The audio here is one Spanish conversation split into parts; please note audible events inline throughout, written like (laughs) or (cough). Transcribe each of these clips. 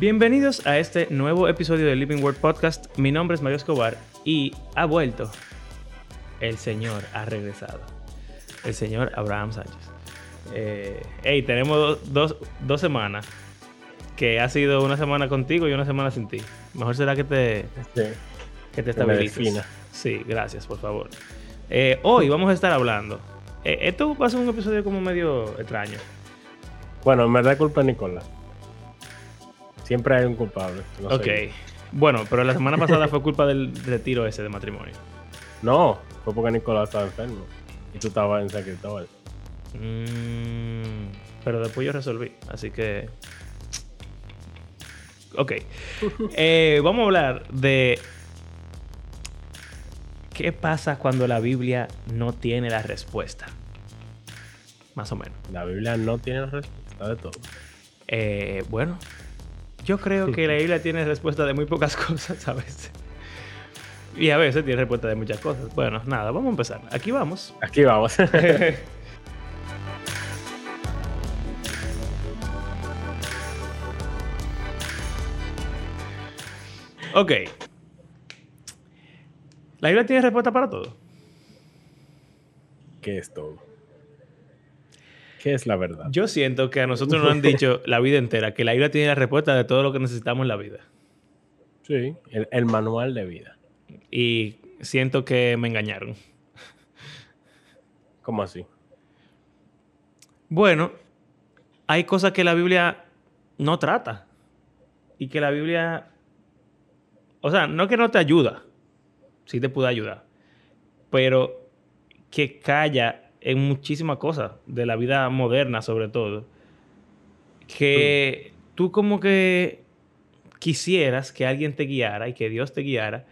Bienvenidos a este nuevo episodio de Living Word Podcast. Mi nombre es Mario Escobar y ha vuelto. El Señor ha regresado. El señor Abraham Sánchez. Eh, hey, tenemos dos, dos semanas que ha sido una semana contigo y una semana sin ti. Mejor será que te, Sí, que te me estabilices. Sí, gracias, por favor. Eh, hoy vamos a estar hablando. eh, esto va a ser un episodio como medio extraño. Bueno, en verdad es culpa de Nicolás. Siempre hay un culpable. no ok. Bueno, pero la semana pasada fue culpa del retiro ese de matrimonio. No, fue porque Nicolás estaba enfermo. Y tú estabas en San Cristóbal. Mm, pero después yo resolví, así que... Ok. (laughs) Eh, vamos a hablar de... ¿Qué pasa cuando la Biblia no tiene la respuesta? Más o menos. La Biblia no tiene respuesta de todo. Eh, bueno, yo creo que la (laughs) Biblia tiene respuesta de muy pocas (laughs) cosas a veces. Y a veces tiene respuesta de muchas cosas. Bueno, nada, vamos a empezar. Aquí vamos. Aquí vamos. (laughs) ok. La Biblia tiene respuesta para todo. ¿Qué es todo? ¿Qué es la verdad? Yo siento que a nosotros nos han dicho (laughs) la vida entera que la Biblia tiene la respuesta de todo lo que necesitamos en la vida. Sí, el, el manual de vida. Y siento que me engañaron. (laughs) ¿Cómo así? Bueno, hay cosas que la Biblia no trata. Y que la Biblia... O sea, no que no te ayuda. Sí te puede ayudar. Pero que calla en muchísimas cosas de la vida moderna sobre todo. Que tú como que quisieras que alguien te guiara y que Dios te guiara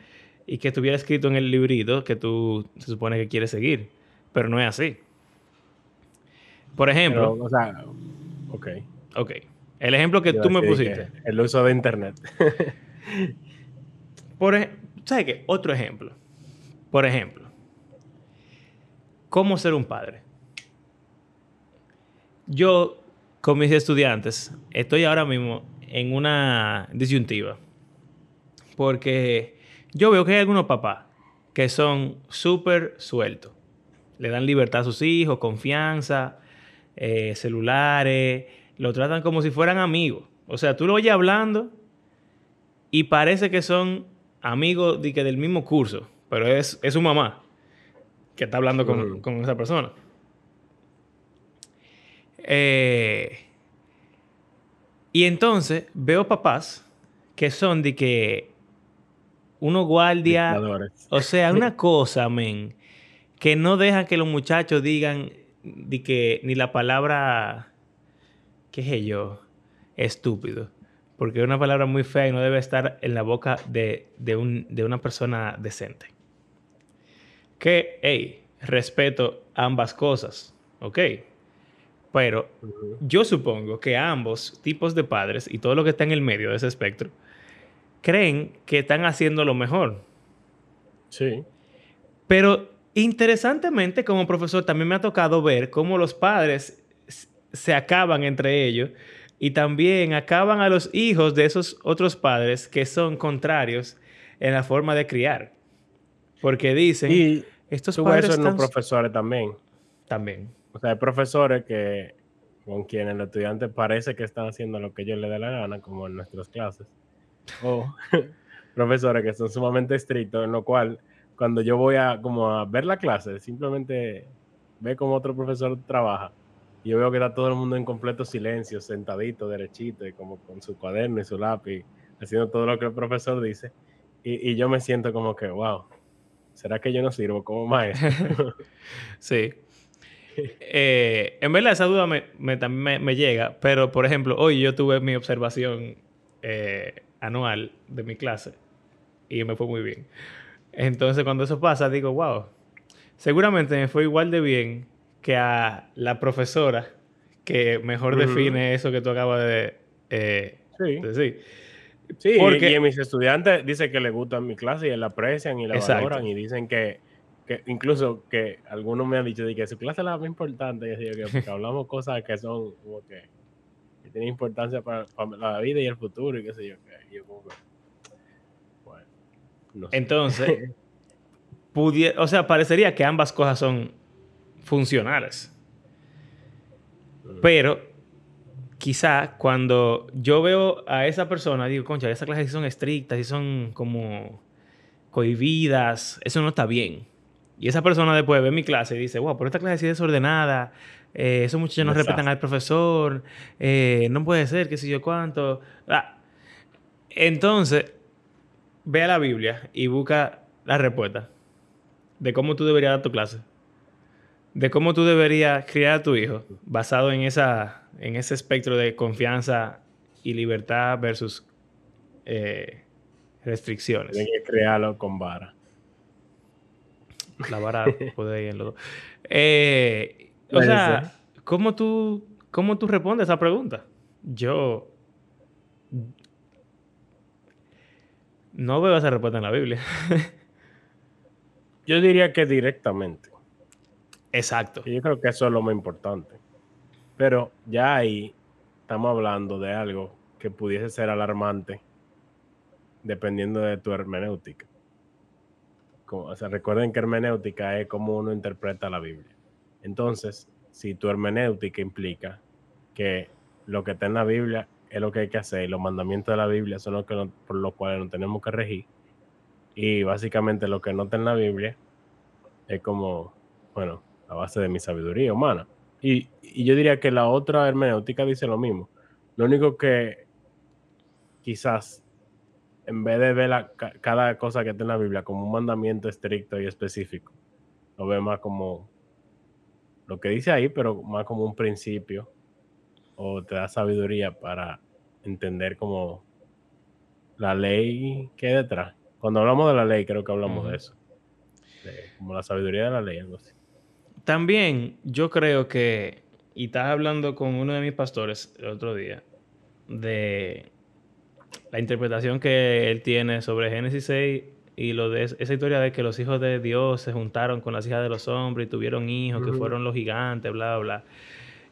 y que estuviera escrito en el librito que tú se supone que quieres seguir. Pero no es así. Por ejemplo... Pero, o sea, ok. Ok. El ejemplo que tú me pusiste. El uso de internet. Por ¿Sabes qué? Otro ejemplo. Por ejemplo. ¿Cómo ser un padre? Yo, con mis estudiantes, estoy ahora mismo en una disyuntiva. Porque yo veo que hay algunos papás que son súper sueltos. Le dan libertad a sus hijos, confianza, eh, celulares, lo tratan como si fueran amigos. O sea, tú lo oyes hablando y parece que son amigos de que del mismo curso, pero es, es su mamá que está hablando con, con esa persona. Eh, y entonces veo papás que son de que uno guardia, Dictadores. o sea, una (laughs) cosa, men, que no dejan que los muchachos digan de que ni la palabra, qué sé yo, estúpido. Porque es una palabra muy fea y no debe estar en la boca de, de un- de una persona decente. Que, hey, respeto ambas cosas, ¿ok? Pero yo supongo que ambos tipos de padres y todo lo que está en el medio de ese espectro creen que están haciendo lo mejor. Sí. Pero interesantemente, como profesor, también me ha tocado ver cómo los padres se acaban entre ellos y también acaban a los hijos de esos otros padres que son contrarios en la forma de criar. Porque dicen, Y estos padres eso en los profesores también. También. O sea, hay profesores que con quienes los estudiantes parece que están haciendo lo que ellos les dé la gana, como en nuestras clases. O (laughs) profesores que son sumamente estrictos, en lo cual cuando yo voy a como a ver la clase, simplemente ve cómo otro profesor trabaja. Y yo veo que está todo el mundo en completo silencio, sentadito, derechito, y como con su cuaderno y su lápiz, haciendo todo lo que el profesor dice. Y, y yo me siento como que, wow, ¿será que yo no sirvo como maestro? (laughs) Sí. Eh, en verdad, esa duda me, me- también me, me llega, pero por ejemplo, hoy yo tuve mi observación eh, anual de mi clase y me fue muy bien. Entonces, cuando eso pasa, digo, wow, seguramente me fue igual de bien que a la profesora que mejor define eso que tú acabas de eh, sí. decir. Sí, y- Porque- y, a mis estudiantes dicen que les gusta mi clase y la aprecian y la Exacto. valoran y dicen que, que incluso que algunos me han dicho de que su clase es la más importante y así que (laughs) porque hablamos cosas que son como que que tiene importancia para, la vida y el futuro y qué sé yo. bueno, no sé. Entonces, (laughs) o sea, parecería que ambas cosas son funcionales. Pero quizá cuando yo veo a esa persona, digo, concha, esas clases son estrictas y son como cohibidas, eso no está bien. Y esa persona después ve mi clase y dice, wow, pero esta clase es desordenada, eh, esos muchachos no respetan al profesor, eh, no puede ser, qué sé yo cuánto. Ah. Entonces, ve a la Biblia y busca la respuesta de cómo tú deberías dar tu clase. De cómo tú deberías criar a tu hijo basado en, esa, en ese espectro de confianza y libertad versus eh, restricciones. Tienes que crearlo con vara. La vara (laughs) puede ir en los eh, o sea, ¿cómo tú, ¿cómo tú respondes a esa pregunta? Yo no veo esa respuesta en la Biblia. (laughs) Yo diría que directamente. Exacto. yo creo que eso es lo más importante. Pero ya ahí estamos hablando de algo que pudiese ser alarmante dependiendo de tu hermenéutica. o sea, recuerden que hermenéutica es como uno interpreta la Biblia. Entonces, si tu hermenéutica implica que lo que está en la Biblia es lo que hay que hacer y los mandamientos de la Biblia son los que por los cuales nos tenemos que regir, y básicamente lo que no está en la Biblia es como, bueno, la base de mi sabiduría humana. Y, y yo diría que la otra hermenéutica dice lo mismo. Lo único que quizás en vez de ver cada cosa que está en la Biblia como un mandamiento estricto y específico, lo ve más como lo que dice ahí, pero más como un principio o te da sabiduría para entender como la ley que hay detrás. Cuando hablamos de la ley, creo que hablamos de eso. como la sabiduría de la ley, algo así. También yo creo que, y estás hablando con uno de mis pastores el otro día, de la interpretación que él tiene sobre Génesis 6 y lo de esa historia de que los hijos de Dios se juntaron con las hijas de los hombres y tuvieron hijos que fueron los gigantes, bla, bla.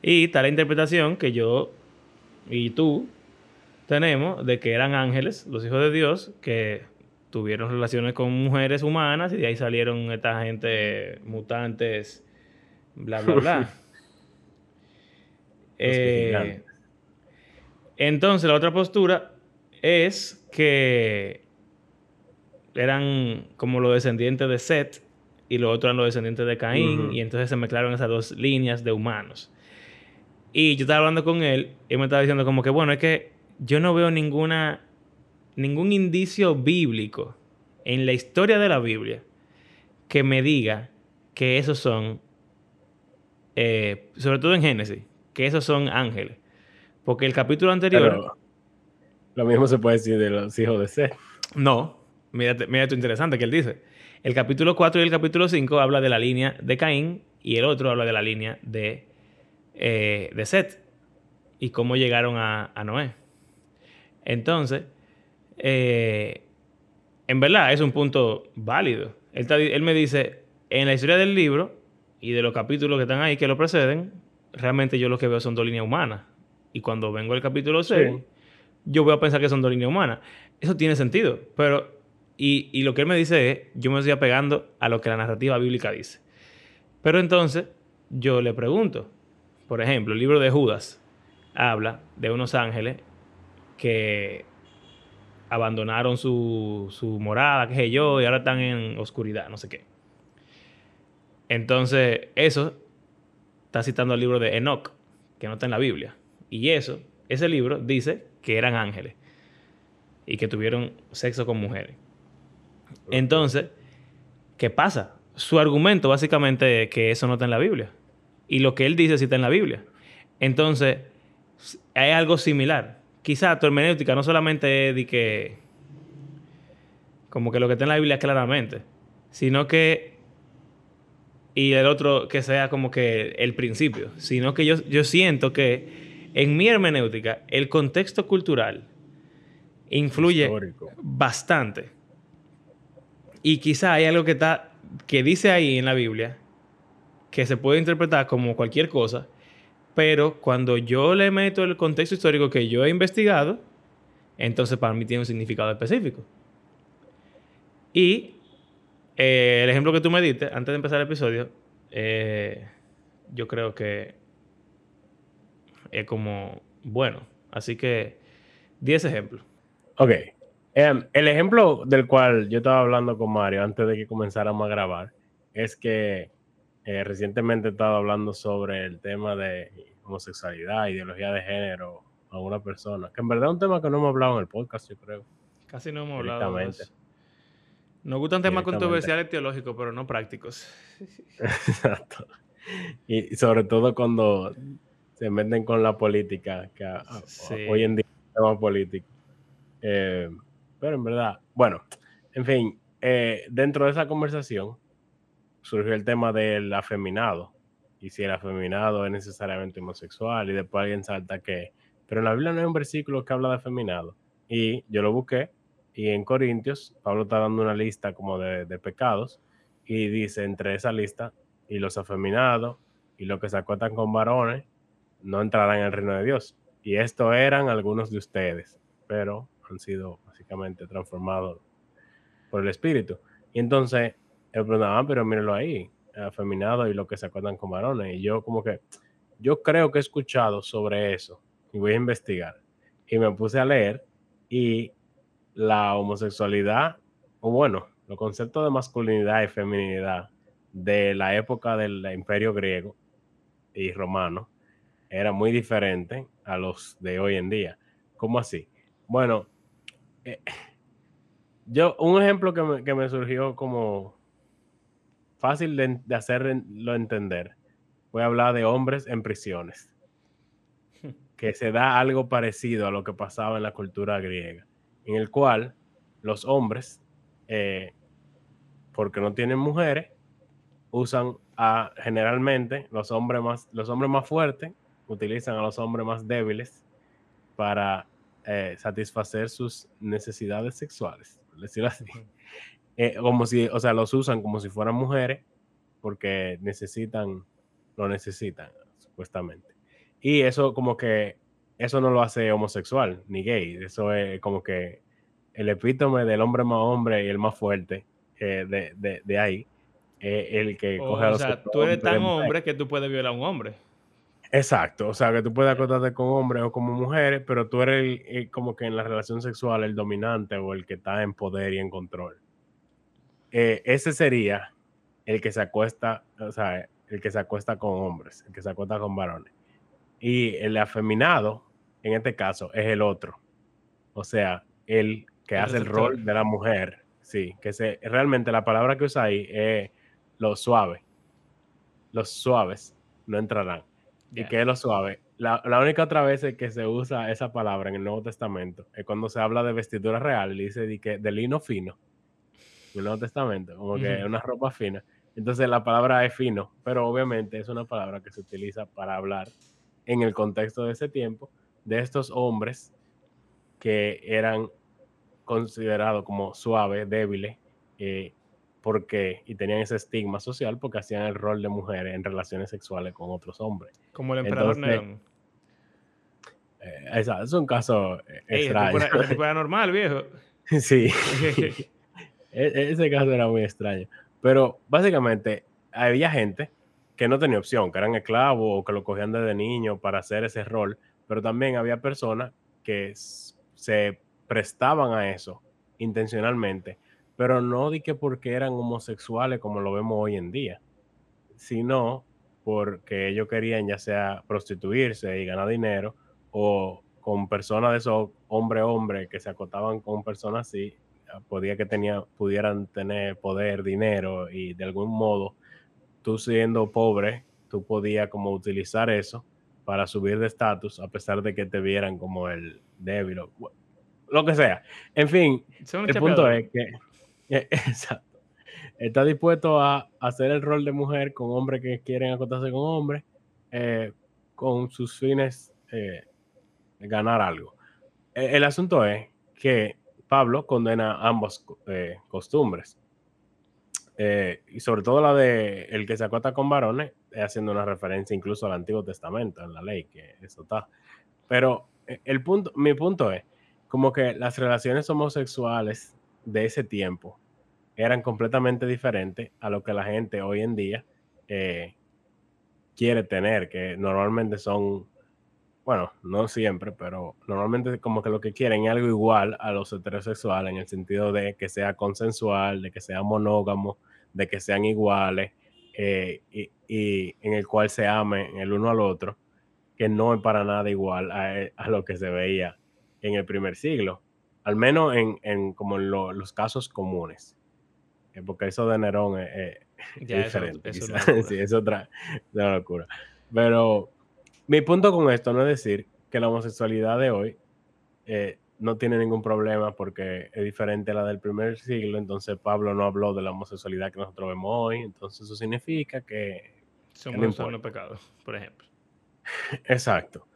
Y está la interpretación que yo y tú tenemos de que eran ángeles, los hijos de Dios, que tuvieron relaciones con mujeres humanas y de ahí salieron esta gente mutantes, bla, bla, bla. (laughs) (laughs) Eh, entonces, la otra postura es que eran como los descendientes de Set y los otros eran los descendientes de Caín, y entonces se mezclaron esas dos líneas de humanos. Y yo estaba hablando con él y me estaba diciendo como que, bueno, es que yo no veo ninguna, ningún indicio bíblico en la historia de la Biblia que me diga que esos son, eh, sobre todo en Génesis, que esos son ángeles. Porque el capítulo anterior... Lo mismo se puede decir de los hijos de Seth. No, mira, mira esto interesante que él dice. El capítulo 4 y el capítulo 5 habla de la línea de Caín y el otro habla de la línea de, eh, de Seth y cómo llegaron a, Noé. Entonces, eh, en verdad es un punto válido. Él, él, me dice, en la historia del libro y de los capítulos que están ahí que lo preceden, realmente yo lo que veo son dos líneas humanas. Y cuando vengo al capítulo 6, yo voy a pensar que son dos líneas humanas. Eso tiene sentido, pero... Y, y lo que él me dice es, yo me estoy apegando a lo que la narrativa bíblica dice. Pero entonces, yo le pregunto, por ejemplo, el libro de Judas habla de unos ángeles que abandonaron su, su morada, qué sé yo, y ahora están en oscuridad, no sé qué. Entonces, eso está citando el libro de Enoch, que no está en la Biblia. Y eso, ese libro dice que eran ángeles y que tuvieron sexo con mujeres. Entonces, ¿qué pasa? Su argumento básicamente es que eso no está en la Biblia. Y lo que él dice sí está en la Biblia. Entonces, hay algo similar. Quizá tu hermenéutica no solamente es de que, como que lo que está en la Biblia claramente, sino que, y el otro que sea como que el principio, sino que yo, yo siento que en mi hermenéutica, el contexto cultural influye bastante. Y quizá hay algo que está que dice ahí en la Biblia que se puede interpretar como cualquier cosa, pero cuando yo le meto el contexto histórico que yo he investigado, entonces para mí tiene un significado específico. Y eh, el ejemplo que tú me diste antes de empezar el episodio, eh, yo creo que es como bueno. Así que 10 ejemplos. Ok. Em, el ejemplo del cual yo estaba hablando con Mario antes de que comenzáramos a grabar es que eh, recientemente he estado hablando sobre el tema de homosexualidad, ideología de género a una persona, que en verdad es un tema que no hemos hablado en el podcast, yo creo. Casi no hemos hablado. De eso. Nos gustan temas controversiales teológicos, pero no prácticos. (laughs) Exacto. Y sobre todo cuando se meten con la política, que hoy en día es tema político. Eh, pero en verdad, bueno, en fin, eh, dentro de esa conversación surgió el tema del afeminado. Y si el afeminado es necesariamente homosexual, y después alguien salta que, pero en la Biblia no hay un versículo que habla de afeminado. Y yo lo busqué, y en Corintios, Pablo está dando una lista como de, de pecados, y dice entre esa lista, y los afeminados, y los que se acuestan con varones, no entrarán en el reino de Dios. Y esto eran algunos de ustedes, pero han sido básicamente transformados por el Espíritu. Y entonces, él preguntaba, ah, pero mírenlo ahí, afeminado y lo que se acuerdan con varones. Y yo como que, yo creo que he escuchado sobre eso y voy a investigar. Y me puse a leer y la homosexualidad, o bueno, los conceptos de masculinidad y feminidad de la época del imperio griego y romano, era muy diferente a los de hoy en día. ¿Cómo así? Bueno, eh, yo, un ejemplo que me, que me, surgió como fácil de, de, hacerlo entender, voy a hablar de hombres en prisiones, que se da algo parecido a lo que pasaba en la cultura griega, en el cual los hombres, eh, porque no tienen mujeres, usan a generalmente los hombres más, los hombres más fuertes utilizan a los hombres más débiles para eh, satisfacer sus necesidades sexuales, decirlo así. Eh, como si, o sea, los usan como si fueran mujeres porque necesitan, lo necesitan, supuestamente. Y eso como que, eso no lo hace homosexual ni gay, eso es como que el epítome del hombre más hombre y el más fuerte eh, de, de, de, ahí, el que coge a los... O sea, tú eres tan hombre que tú puedes violar a un hombre. Exacto, o sea, que tú puedes acostarte con hombres o como mujeres, pero tú eres el, como que en la relación sexual el dominante o el que está en poder y en control. Eh, ese sería el que se acuesta, o sea, el que se acuesta con hombres, el que se acuesta con varones. Y el afeminado, en este caso, es el otro. O sea, el que hace el rol de la mujer. Sí, que se, realmente la palabra que usa ahí es lo suave. Los suaves no entrarán y que es lo suave. La, la, única otra vez que se usa esa palabra en el Nuevo Testamento es cuando se habla de vestidura real y dice de, que, de lino fino. En el Nuevo Testamento, como que es una ropa fina. Entonces la palabra es fino, pero obviamente es una palabra que se utiliza para hablar en el contexto de ese tiempo de estos hombres que eran considerados como suaves, débiles, eh, porque, y tenían ese estigma social porque hacían el rol de mujeres en relaciones sexuales con otros hombres. Como el emperador Nerón. Eh, es un caso eh, extraño. Era (laughs) normal, viejo. sí. (laughs) E, ese caso era muy extraño. Pero básicamente había gente que no tenía opción, que eran esclavos o que lo cogían desde niño para hacer ese rol, pero también había personas que se prestaban a eso intencionalmente pero no di que porque eran homosexuales como lo vemos hoy en día, sino porque ellos querían ya sea prostituirse y ganar dinero o con personas de esos hombre-hombre que se acotaban con personas así, podía que tenía, pudieran tener poder, dinero y de algún modo tú siendo pobre, tú podías como utilizar eso para subir de estatus a pesar de que te vieran como el débil o lo que sea. En fin, el punto es que eh, (laughs) exacto. Está dispuesto a hacer el rol de mujer con hombres que quieren acostarse con hombres, eh, con sus fines eh, de ganar algo. E, el asunto es que Pablo condena ambas costumbres. eh, y sobre todo la de el que se acota con varones, es haciendo una referencia incluso al Antiguo Testamento, en la ley, que eso está. Pero eh, el punto, mi punto es, como que las relaciones homosexuales de ese tiempo eran completamente diferentes a lo que la gente hoy en día eh, quiere tener, que normalmente son, bueno, no siempre, pero normalmente como que lo que quieren es algo igual a los heterosexuales en el sentido de que sea consensual, de que sea monógamo, de que sean iguales eh, y, en el cual se amen el uno al otro, que no es para nada igual a, lo que se veía en el primer siglo, al menos en, como en los casos comunes, eh, porque eso de Nerón es, diferente. (laughs) sí, es otra, locura. Pero mi punto con esto no es decir que la homosexualidad de hoy eh, no tiene ningún problema porque es diferente a la del primer siglo, entonces Pablo no habló de la homosexualidad que nosotros vemos hoy, entonces eso significa que... Somos no pecados, por ejemplo. (laughs) Exacto.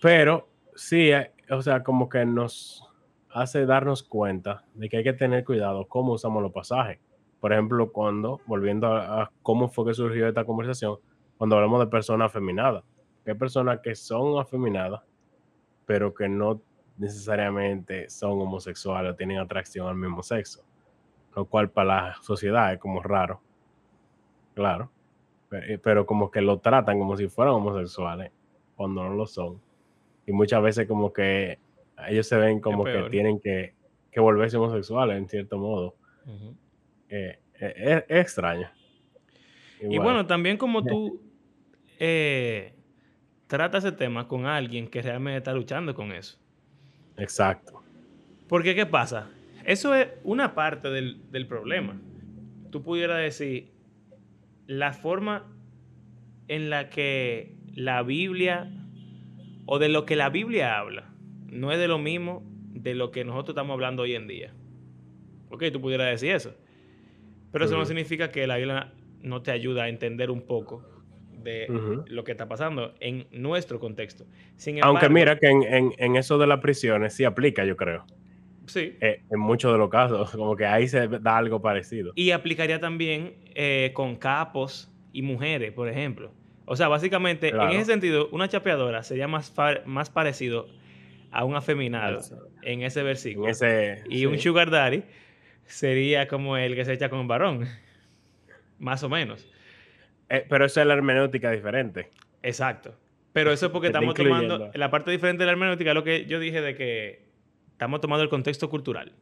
Pero sí, eh, o sea, como que nos hace darnos cuenta de que hay que tener cuidado cómo usamos los pasajes. Por ejemplo, cuando, volviendo a, cómo fue que surgió esta conversación, cuando hablamos de personas afeminadas, que hay personas que son afeminadas, pero que no necesariamente son homosexuales o tienen atracción al mismo sexo, lo cual para la sociedad es como raro, claro, pero como que lo tratan como si fueran homosexuales cuando no lo son. Y muchas veces como que ellos se ven como que tienen que, que, volverse homosexuales en cierto modo. Eh, eh, es, extraño. Y, bueno, también como (laughs) tú eh, tratas ese tema con alguien que realmente está luchando con eso. Exacto. Porque, ¿qué pasa? Eso es una parte del, problema. Tú pudieras decir, la forma en la que la Biblia, o de lo que la Biblia habla, no es de lo mismo de lo que nosotros estamos hablando hoy en día. Ok, tú pudieras decir eso. Pero eso no significa que la Biblia no te ayuda a entender un poco de lo que está pasando en nuestro contexto. Aunque mira que en, eso de las prisiones sí aplica, yo creo. Sí. Eh, en muchos de los casos, (laughs) como que ahí se da algo parecido. Y aplicaría también eh, con capos y mujeres, por ejemplo. O sea, básicamente, en ese sentido, una chapeadora sería más, más parecido a un afeminado en ese versículo. y un sugar daddy sería como el que se echa con un varón. (laughs) más o menos. Eh, pero eso es la hermenéutica diferente. Exacto. Pero eso es porque estamos tomando. La parte diferente de la hermenéutica es lo que yo dije de que estamos tomando el contexto cultural.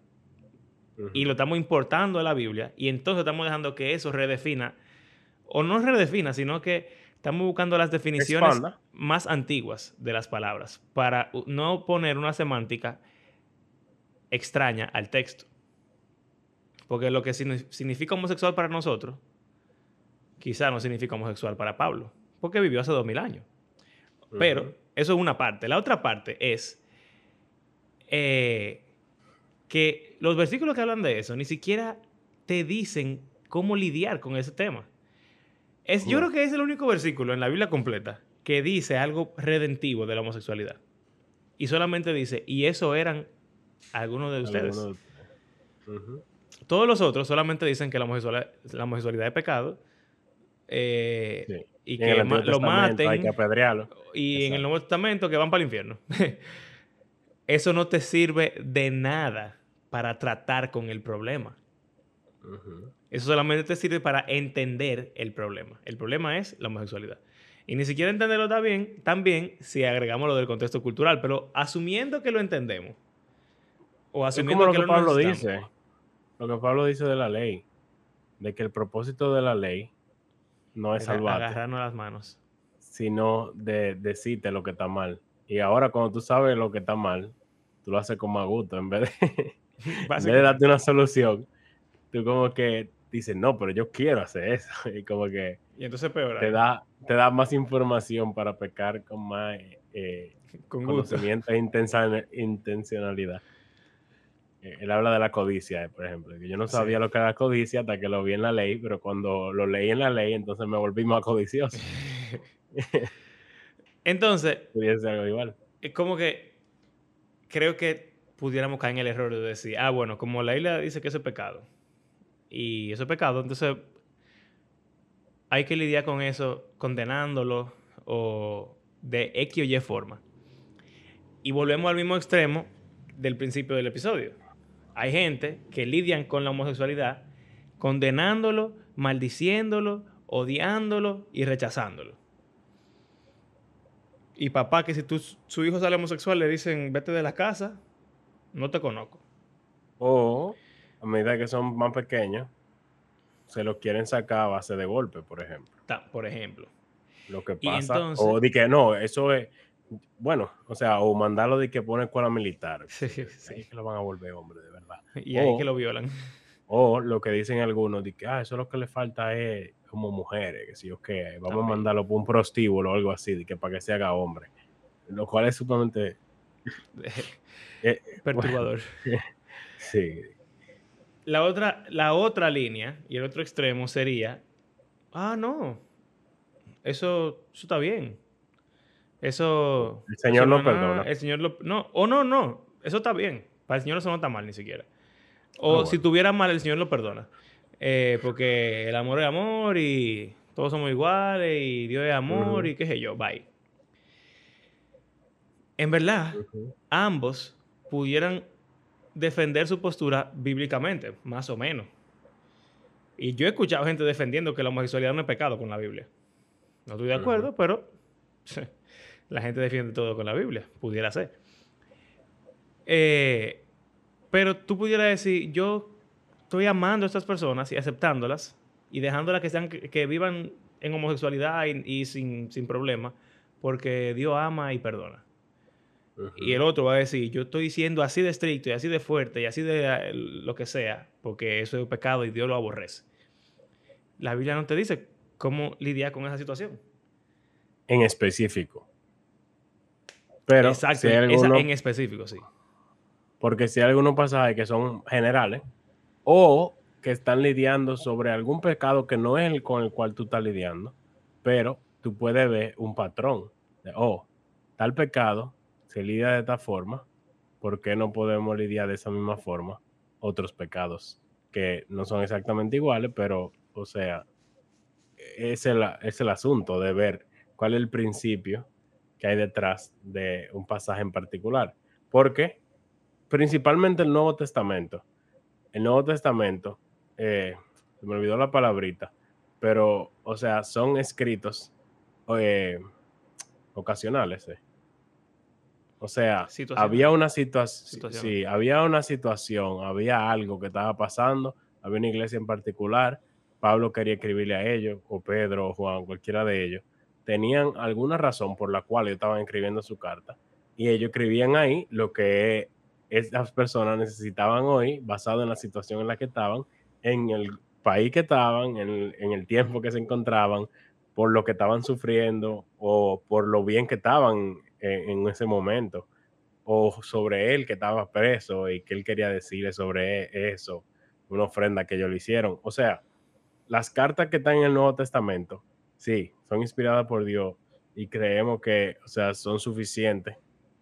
Y lo estamos importando a la Biblia. Y entonces estamos dejando que eso redefina. O no redefina, sino que estamos buscando las definiciones más antiguas de las palabras. Para no poner una semántica extraña al texto. Porque lo que significa homosexual para nosotros quizá no significa homosexual para Pablo, porque vivió hace dos mil años. Pero eso es una parte. La otra parte es eh, que los versículos que hablan de eso ni siquiera te dicen cómo lidiar con ese tema. Es, Yo creo que es el único versículo en la Biblia completa que dice algo redentivo de la homosexualidad. Y solamente dice, y eso eran algunos de ustedes. Todos los otros solamente dicen que la homosexualidad, la homosexualidad es pecado eh, y que lo maten. Hay que apedrearlo. Y en el Nuevo Testamento que van para el infierno. (laughs) Eso no te sirve de nada para tratar con el problema. Eso solamente te sirve para entender el problema. El problema es la homosexualidad. Y ni siquiera entenderlo está bien, también si agregamos lo del contexto cultural, pero asumiendo que lo entendemos. O asumiendo lo que, Pablo dice. Lo que Pablo dice de la ley. De que el propósito de la ley no es salvarte. Agarrarnos las manos. Sino de decirte lo que está mal. Y ahora cuando tú sabes lo que está mal, tú lo haces con más gusto. En vez de, (laughs) en darte una solución, tú como que dices, no, pero yo quiero hacer eso. (laughs) Y como que... Y entonces peor. Te da, te da más información para pecar con más eh, con conocimiento e intencionalidad. Eh, él habla de la codicia, por ejemplo, que yo no sabía lo que era la codicia hasta que lo vi en la ley, pero cuando lo leí en la ley, entonces me volví más codicioso. (laughs) entonces, (laughs) pudiese algo igual. Es como que creo que pudiéramos caer en el error de decir, ah, bueno, como la isla dice que eso es pecado, y eso es pecado. Entonces, hay que lidiar con eso condenándolo o de X o Y forma. Y volvemos al mismo extremo del principio del episodio. Hay gente que lidian con la homosexualidad condenándolo, maldiciéndolo, odiándolo y rechazándolo. Y papá, que si tu, su hijo sale homosexual, le dicen, vete de la casa, no te conozco. O, a medida que son más pequeños, se los quieren sacar a base de golpe, por ejemplo. por ejemplo. Lo que pasa. o de que no, eso es. Bueno, o sea, o mandarlo de que pone escuela militar. (laughs) Sí, sí. Ahí que lo van a volver hombre, de. Y ahí que lo violan. O lo que dicen algunos, de que ah, eso es lo que le falta es como mujeres, que si yo qué, vamos a mandarlo por un prostíbulo o algo así, de que para que se haga hombre. Lo cual es sumamente (laughs) eh, (laughs) perturbador. (laughs) sí. La otra, la otra línea y el otro extremo sería, ah, no, eso, eso está bien. Eso... El Señor lo perdona. El Señor lo... No, o no, no, eso está bien. Para el Señor eso no está mal ni siquiera. O ah, si tuviera mal, el Señor lo perdona. Eh, porque el amor es amor y todos somos iguales y Dios es amor y qué sé yo, bye. En verdad, ambos pudieran defender su postura bíblicamente, más o menos. Y yo he escuchado gente defendiendo que la homosexualidad no es pecado con la Biblia. No estoy de acuerdo, pero (laughs) la gente defiende todo con la Biblia, pudiera ser. Eh, pero tú pudieras decir, yo estoy amando a estas personas y aceptándolas y dejándolas que, sean, que vivan en homosexualidad y, sin, sin, problema, porque Dios ama y perdona. Y el otro va a decir, yo estoy siendo así de estricto y así de fuerte y así de eh, lo que sea, porque eso es pecado y Dios lo aborrece. La Biblia no te dice cómo lidiar con esa situación. En específico. Pero Exacto, en específico, sí. Porque si hay algunos pasajes que son generales, o que están lidiando sobre algún pecado que no es el con el cual tú estás lidiando, pero tú puedes ver un patrón de, oh, tal pecado se lidia de esta forma, ¿por qué no podemos lidiar de esa misma forma otros pecados que no son exactamente iguales, pero, o sea, es el, es el asunto de ver cuál es el principio que hay detrás de un pasaje en particular. Porque principalmente el Nuevo Testamento el Nuevo Testamento, eh, se me olvidó la palabrita, pero, o sea, son escritos eh, ocasionales. Eh. O sea, había una situación, sí, había una situación, había algo que estaba pasando, había una iglesia en particular, Pablo quería escribirle a ellos, o Pedro, o Juan, cualquiera de ellos, tenían alguna razón por la cual ellos estaban escribiendo su carta, y ellos escribían ahí lo que esas personas necesitaban hoy, basado en la situación en la que estaban, en el país que estaban, en el, tiempo que se encontraban, por lo que estaban sufriendo o por lo bien que estaban en, ese momento, o sobre él que estaba preso y que él quería decirle sobre eso, una ofrenda que ellos le hicieron. O sea, las cartas que están en el Nuevo Testamento, sí, son inspiradas por Dios y creemos que, o sea, son suficientes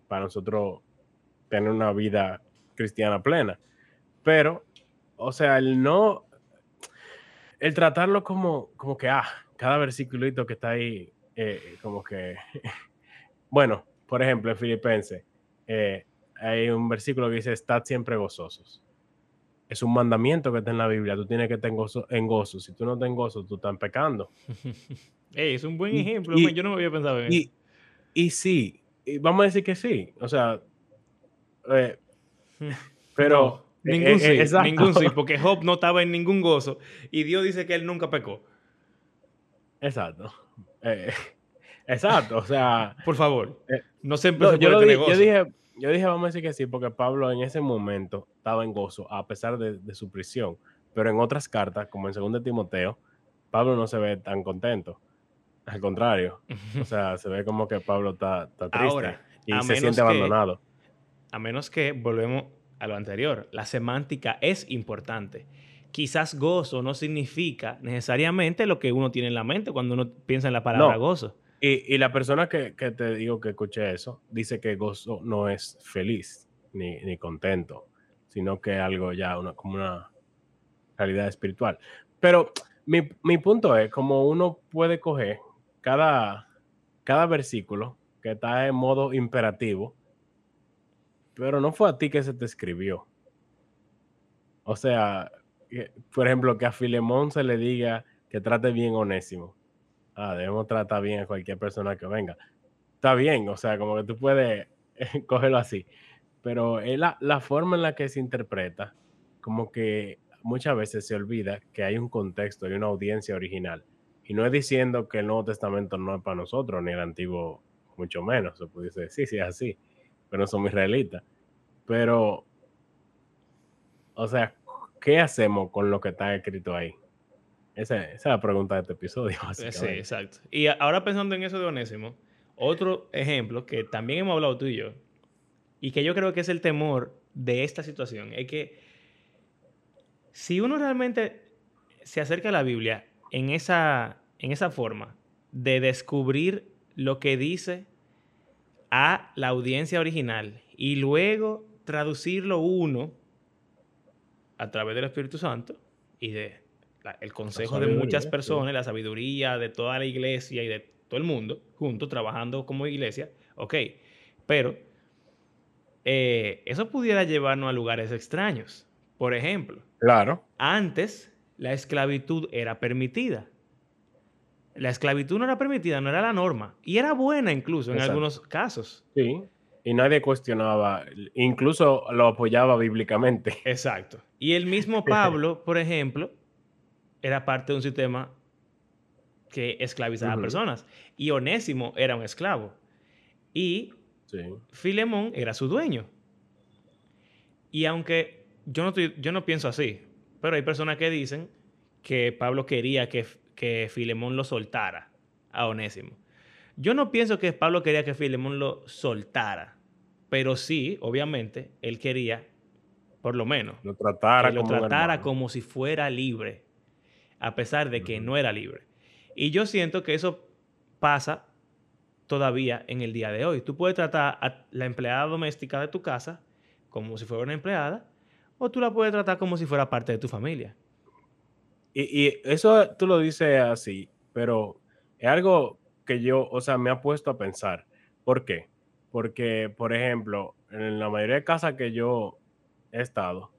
para nosotros tener una vida cristiana plena. Pero, o sea, el no, el tratarlo como, como que, ah, cada versículo que está ahí, eh, como que, (laughs) bueno, por ejemplo, en Filipenses, eh, hay un versículo que dice, estad siempre gozosos. Es un mandamiento que está en la Biblia, tú tienes que estar en gozo. En gozo. Si tú no estás en gozo, tú estás pecando. (laughs) es un buen ejemplo, yo no me había pensado en y, eso. Y sí, vamos a decir que sí. O sea, eh, pero. Eh, ningún eh, sí, ningún sí, porque (laughs) Job no estaba en ningún gozo y Dios dice que él nunca pecó. Exacto. exacto, o sea. Por favor, no se yo, yo, dije, yo dije, vamos a decir que sí, porque Pablo en ese momento estaba en gozo, a pesar de, su prisión. Pero en otras cartas, como en 2 Timoteo, Pablo no se ve tan contento. Al contrario, o sea, se ve como que Pablo está, triste y se siente abandonado a menos que volvemos a lo anterior, la semántica es importante. Quizás gozo no significa necesariamente lo que uno tiene en la mente cuando uno piensa en la palabra gozo. Y, la persona que, te digo que escuché eso dice que gozo no es feliz ni, contento, sino que algo ya una, como una realidad espiritual. Pero mi, mi punto es, como uno puede coger cada, cada versículo que está en modo imperativo, pero no fue a ti que se te escribió. O sea, por ejemplo, que a Filemón se le diga que trate bien Onésimo. Ah, debemos tratar bien a cualquier persona que venga. Está bien, o sea, como que tú puedes (laughs) cogerlo así. Pero es la, la forma en la que se interpreta, como que muchas veces se olvida que hay un contexto y una audiencia original. Y no es diciendo que el Nuevo Testamento no es para nosotros, ni el Antiguo, mucho menos. Se pudiese decir, sí, sí, es así. Pero no somos israelitas. Pero, o sea, ¿qué hacemos con lo que está escrito ahí? Esa, esa es la pregunta de este episodio. (laughs) Sí, exacto. Y ahora pensando en eso de Onésimo, otro ejemplo que también hemos hablado tú y yo, y que yo creo que es el temor de esta situación, es que si uno realmente se acerca a la Biblia en esa, en esa forma de descubrir lo que dice a la audiencia original y luego traducirlo uno a través del Espíritu Santo y de el consejo de muchas personas, la sabiduría de toda la iglesia y de todo el mundo, juntos, trabajando como iglesia, ok, pero eh, eso pudiera llevarnos a lugares extraños. Por ejemplo, claro. antes la esclavitud era permitida. La esclavitud no era permitida, no era la norma. Y era buena incluso en algunos casos. Sí. Y nadie cuestionaba, incluso lo apoyaba bíblicamente. (laughs) Exacto. Y el mismo (laughs) Pablo, por ejemplo, era parte de un sistema que esclavizaba a personas. Y Onésimo era un esclavo. Y Filemón era su dueño. Y aunque yo no, yo no pienso así, pero hay personas que dicen que Pablo quería que, que Filemón lo soltara a Onésimo. Yo no pienso que Pablo quería que Filemón lo soltara, pero sí, obviamente, él quería, por lo menos, lo tratara, que lo como, tratara como si fuera libre, a pesar de que no era libre. Y yo siento que eso pasa todavía en el día de hoy. Tú puedes tratar a la empleada doméstica de tu casa como si fuera una empleada o tú la puedes tratar como si fuera parte de tu familia. Y, eso tú lo dices así, pero es algo que yo, o sea, me ha puesto a pensar. ¿Por qué? Porque, por ejemplo, en la mayoría de casas que yo he estado,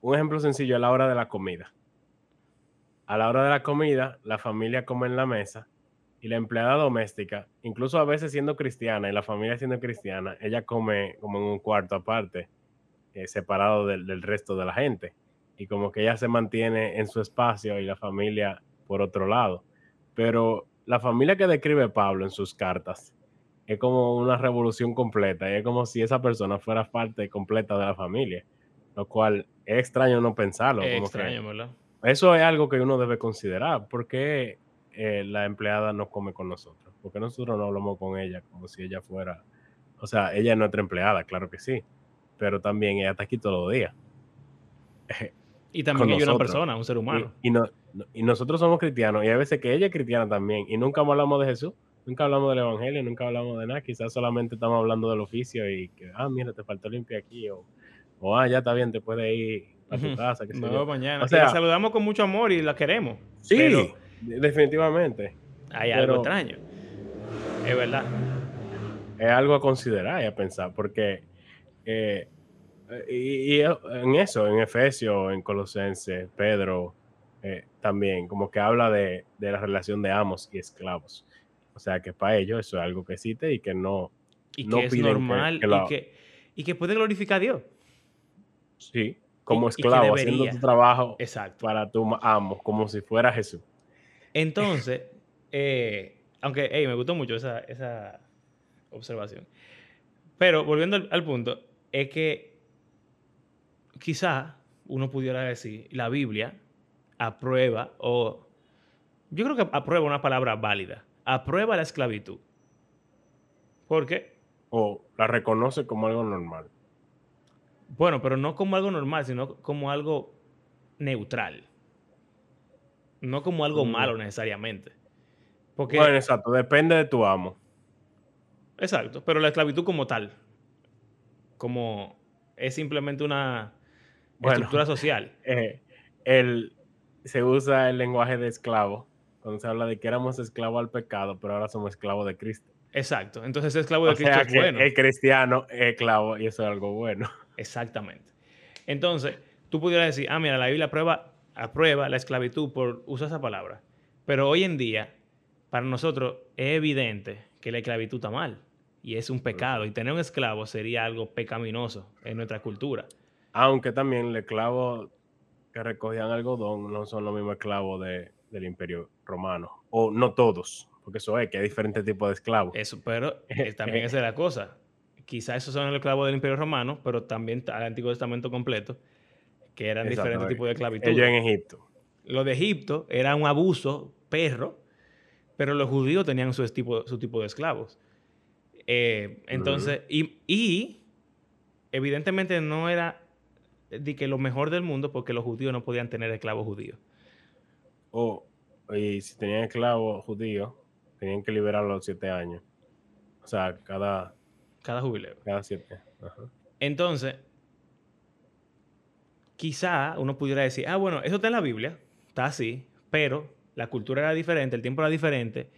un ejemplo sencillo es la hora de la comida. A la hora de la comida, la familia come en la mesa y la empleada doméstica, incluso a veces siendo cristiana y la familia siendo cristiana, ella come como en un cuarto aparte eh, separado del, resto de la gente. Y como que ella se mantiene en su espacio y la familia por otro lado. Pero la familia que describe Pablo en sus cartas es como una revolución completa. Y es como si esa persona fuera parte completa de la familia. Lo cual es extraño no pensarlo. Es extraño, ¿verdad? Eso es algo que uno debe considerar. ¿Por qué eh, la empleada no come con nosotros? Porque nosotros no hablamos con ella como si ella fuera... O sea, ella es nuestra empleada, claro que sí pero también ella está aquí todos los días. (laughs) Y también ella es una persona, un ser humano. Y, no, y nosotros somos cristianos, y hay veces que ella es cristiana también, y nunca hablamos de Jesús, nunca hablamos del Evangelio, nunca hablamos de nada, quizás solamente estamos hablando del oficio y que, ah, mira, te faltó limpio aquí, o, o ah, ya está bien, te puedes ir a tu casa. Que no, mañana. O sea, la saludamos con mucho amor y la queremos. Sí, definitivamente. Hay algo extraño. Es verdad. Es algo a considerar y a pensar, porque eh, y, en eso, en Efesios, en Colosenses, Pedro eh, también, como que habla de, la relación de amos y esclavos. O sea que para ellos eso es algo que existe y que no. Y que es normal y, que, y que puede glorificar a Dios. Sí, como esclavo, haciendo tu trabajo para tu amo, como si fuera Jesús. Entonces, (laughs) eh, aunque me gustó mucho esa, esa observación. Pero volviendo al punto, es que quizá uno pudiera decir, la Biblia aprueba o yo creo que aprueba una palabra válida, aprueba la esclavitud. ¿Por qué? O la reconoce como algo normal. Bueno, pero no como algo normal, sino como algo neutral. No como algo mm. malo necesariamente. Porque, bueno, exacto, depende de tu amo. Exacto, pero la esclavitud como tal, como es simplemente una estructura social. (laughs) Eh, el, se usa el lenguaje de esclavo cuando se habla de que éramos esclavos al pecado, pero ahora somos esclavos de Cristo. Exacto. Entonces, esclavo de O Cristo sea es que bueno. el cristiano es esclavo y eso es algo bueno. (laughs) Exactamente. Entonces, tú pudieras decir, ah, mira, la Biblia aprueba, aprueba la esclavitud por usar esa palabra. Pero hoy en día, para nosotros es evidente que la esclavitud está mal y es un pecado. Y tener un esclavo sería algo pecaminoso en nuestra cultura. Aunque también los esclavos que recogían algodón no son los mismos esclavos de- del imperio romano. O no todos, porque eso es que hay diferentes tipos de esclavos. Eso, pero eh, también esa es la (laughs) cosa. Quizás esos son los esclavos del Imperio Romano, pero también el Antiguo Testamento completo, que eran diferentes tipos de esclavitud. Ellos en Egipto. Lo de Egipto era un abuso perro, pero los judíos tenían su tipo, su tipo de esclavos. Eh, entonces, y, y evidentemente no era de que lo mejor del mundo porque los judíos no podían tener esclavos judíos. O, y si tenían esclavos judíos, tenían que liberarlos a los siete años. O sea, cada, Cada jubileo. cada siete. Ajá. Entonces, quizá uno pudiera decir, ah, bueno, eso está en la Biblia, está así, pero la cultura era diferente, el tiempo era diferente.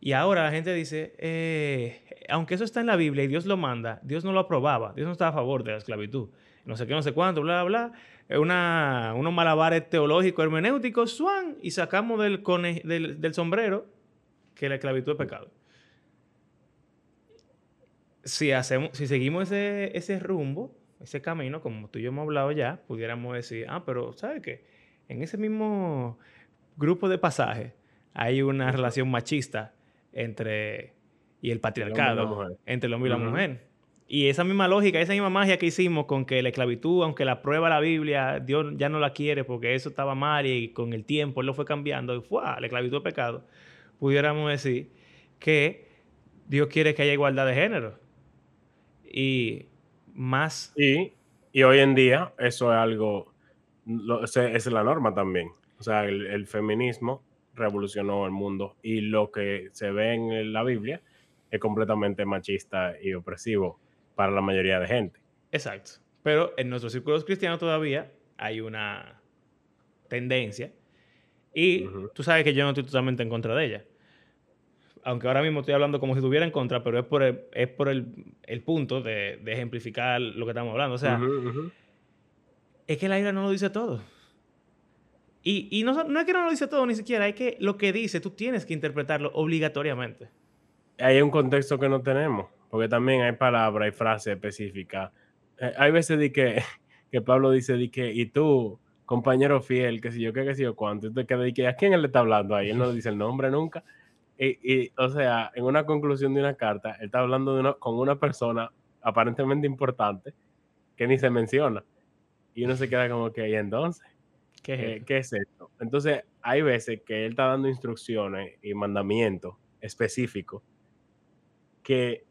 Y ahora la gente dice, eh, aunque eso está en la Biblia y Dios lo manda, Dios no lo aprobaba, Dios no estaba a favor de la esclavitud. No sé qué, no sé cuánto, bla, bla, Una, unos malabares teológicos, hermenéuticos, suan, y sacamos del, del, del sombrero que la esclavitud es pecado. Si, hacemos, si seguimos ese, ese rumbo, ese camino, como tú y yo hemos hablado ya, pudiéramos decir, ah, pero ¿sabes qué? En ese mismo grupo de pasajes hay una relación machista entre y el patriarcado entre el hombre y la mujer. Y esa misma lógica, esa misma magia que hicimos con que la esclavitud, aunque la prueba la Biblia, Dios ya no la quiere porque eso estaba mal y con el tiempo él lo fue cambiando y fue la esclavitud es pecado, pudiéramos decir que Dios quiere que haya igualdad de género. Y más Y, y hoy en día eso es algo, es la norma también. O sea, el, el feminismo revolucionó el mundo y lo que se ve en la Biblia es completamente machista y opresivo para la mayoría de gente. Exacto. Pero en nuestros círculos cristianos todavía hay una tendencia. Y tú sabes que yo no estoy totalmente en contra de ella. Aunque ahora mismo estoy hablando como si estuviera en contra, pero es por el, es por el, el punto de, de ejemplificar lo que estamos hablando. O sea, es que la Biblia no lo dice todo. Y, y no, no es que no lo dice todo ni siquiera, es que lo que dice tú tienes que interpretarlo obligatoriamente. Hay un contexto que no tenemos, porque también hay palabras y frases específicas. Eh, hay veces de que, (laughs) que Pablo dice de que, y tú, compañero fiel, que si yo qué, que si yo cuánto, y te quedas de que, ¿a quién él le está hablando ahí? Él no dice el nombre nunca. Y, y, o sea, en una conclusión de una carta, él está hablando de una, con una persona aparentemente importante que ni se menciona. Y uno se queda como que, ¿y entonces? ¿Qué eso? ¿Qué es esto? Entonces, hay veces que él está dando instrucciones y mandamientos específicos que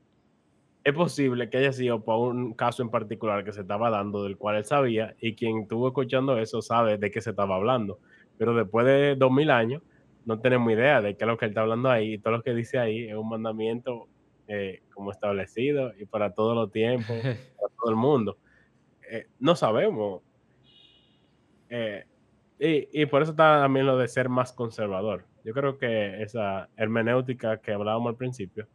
es posible que haya sido por un caso en particular que se estaba dando, del cual él sabía, y quien estuvo escuchando eso sabe de qué se estaba hablando. Pero después de dos mil años, no tenemos idea de qué es lo que él está hablando ahí, y todo lo que dice ahí es un mandamiento eh, como establecido y para todos los tiempos, (laughs) para todo el mundo. Eh, no sabemos. Eh, y, y por eso está también lo de ser más conservador. Yo creo que esa hermenéutica que hablábamos al principio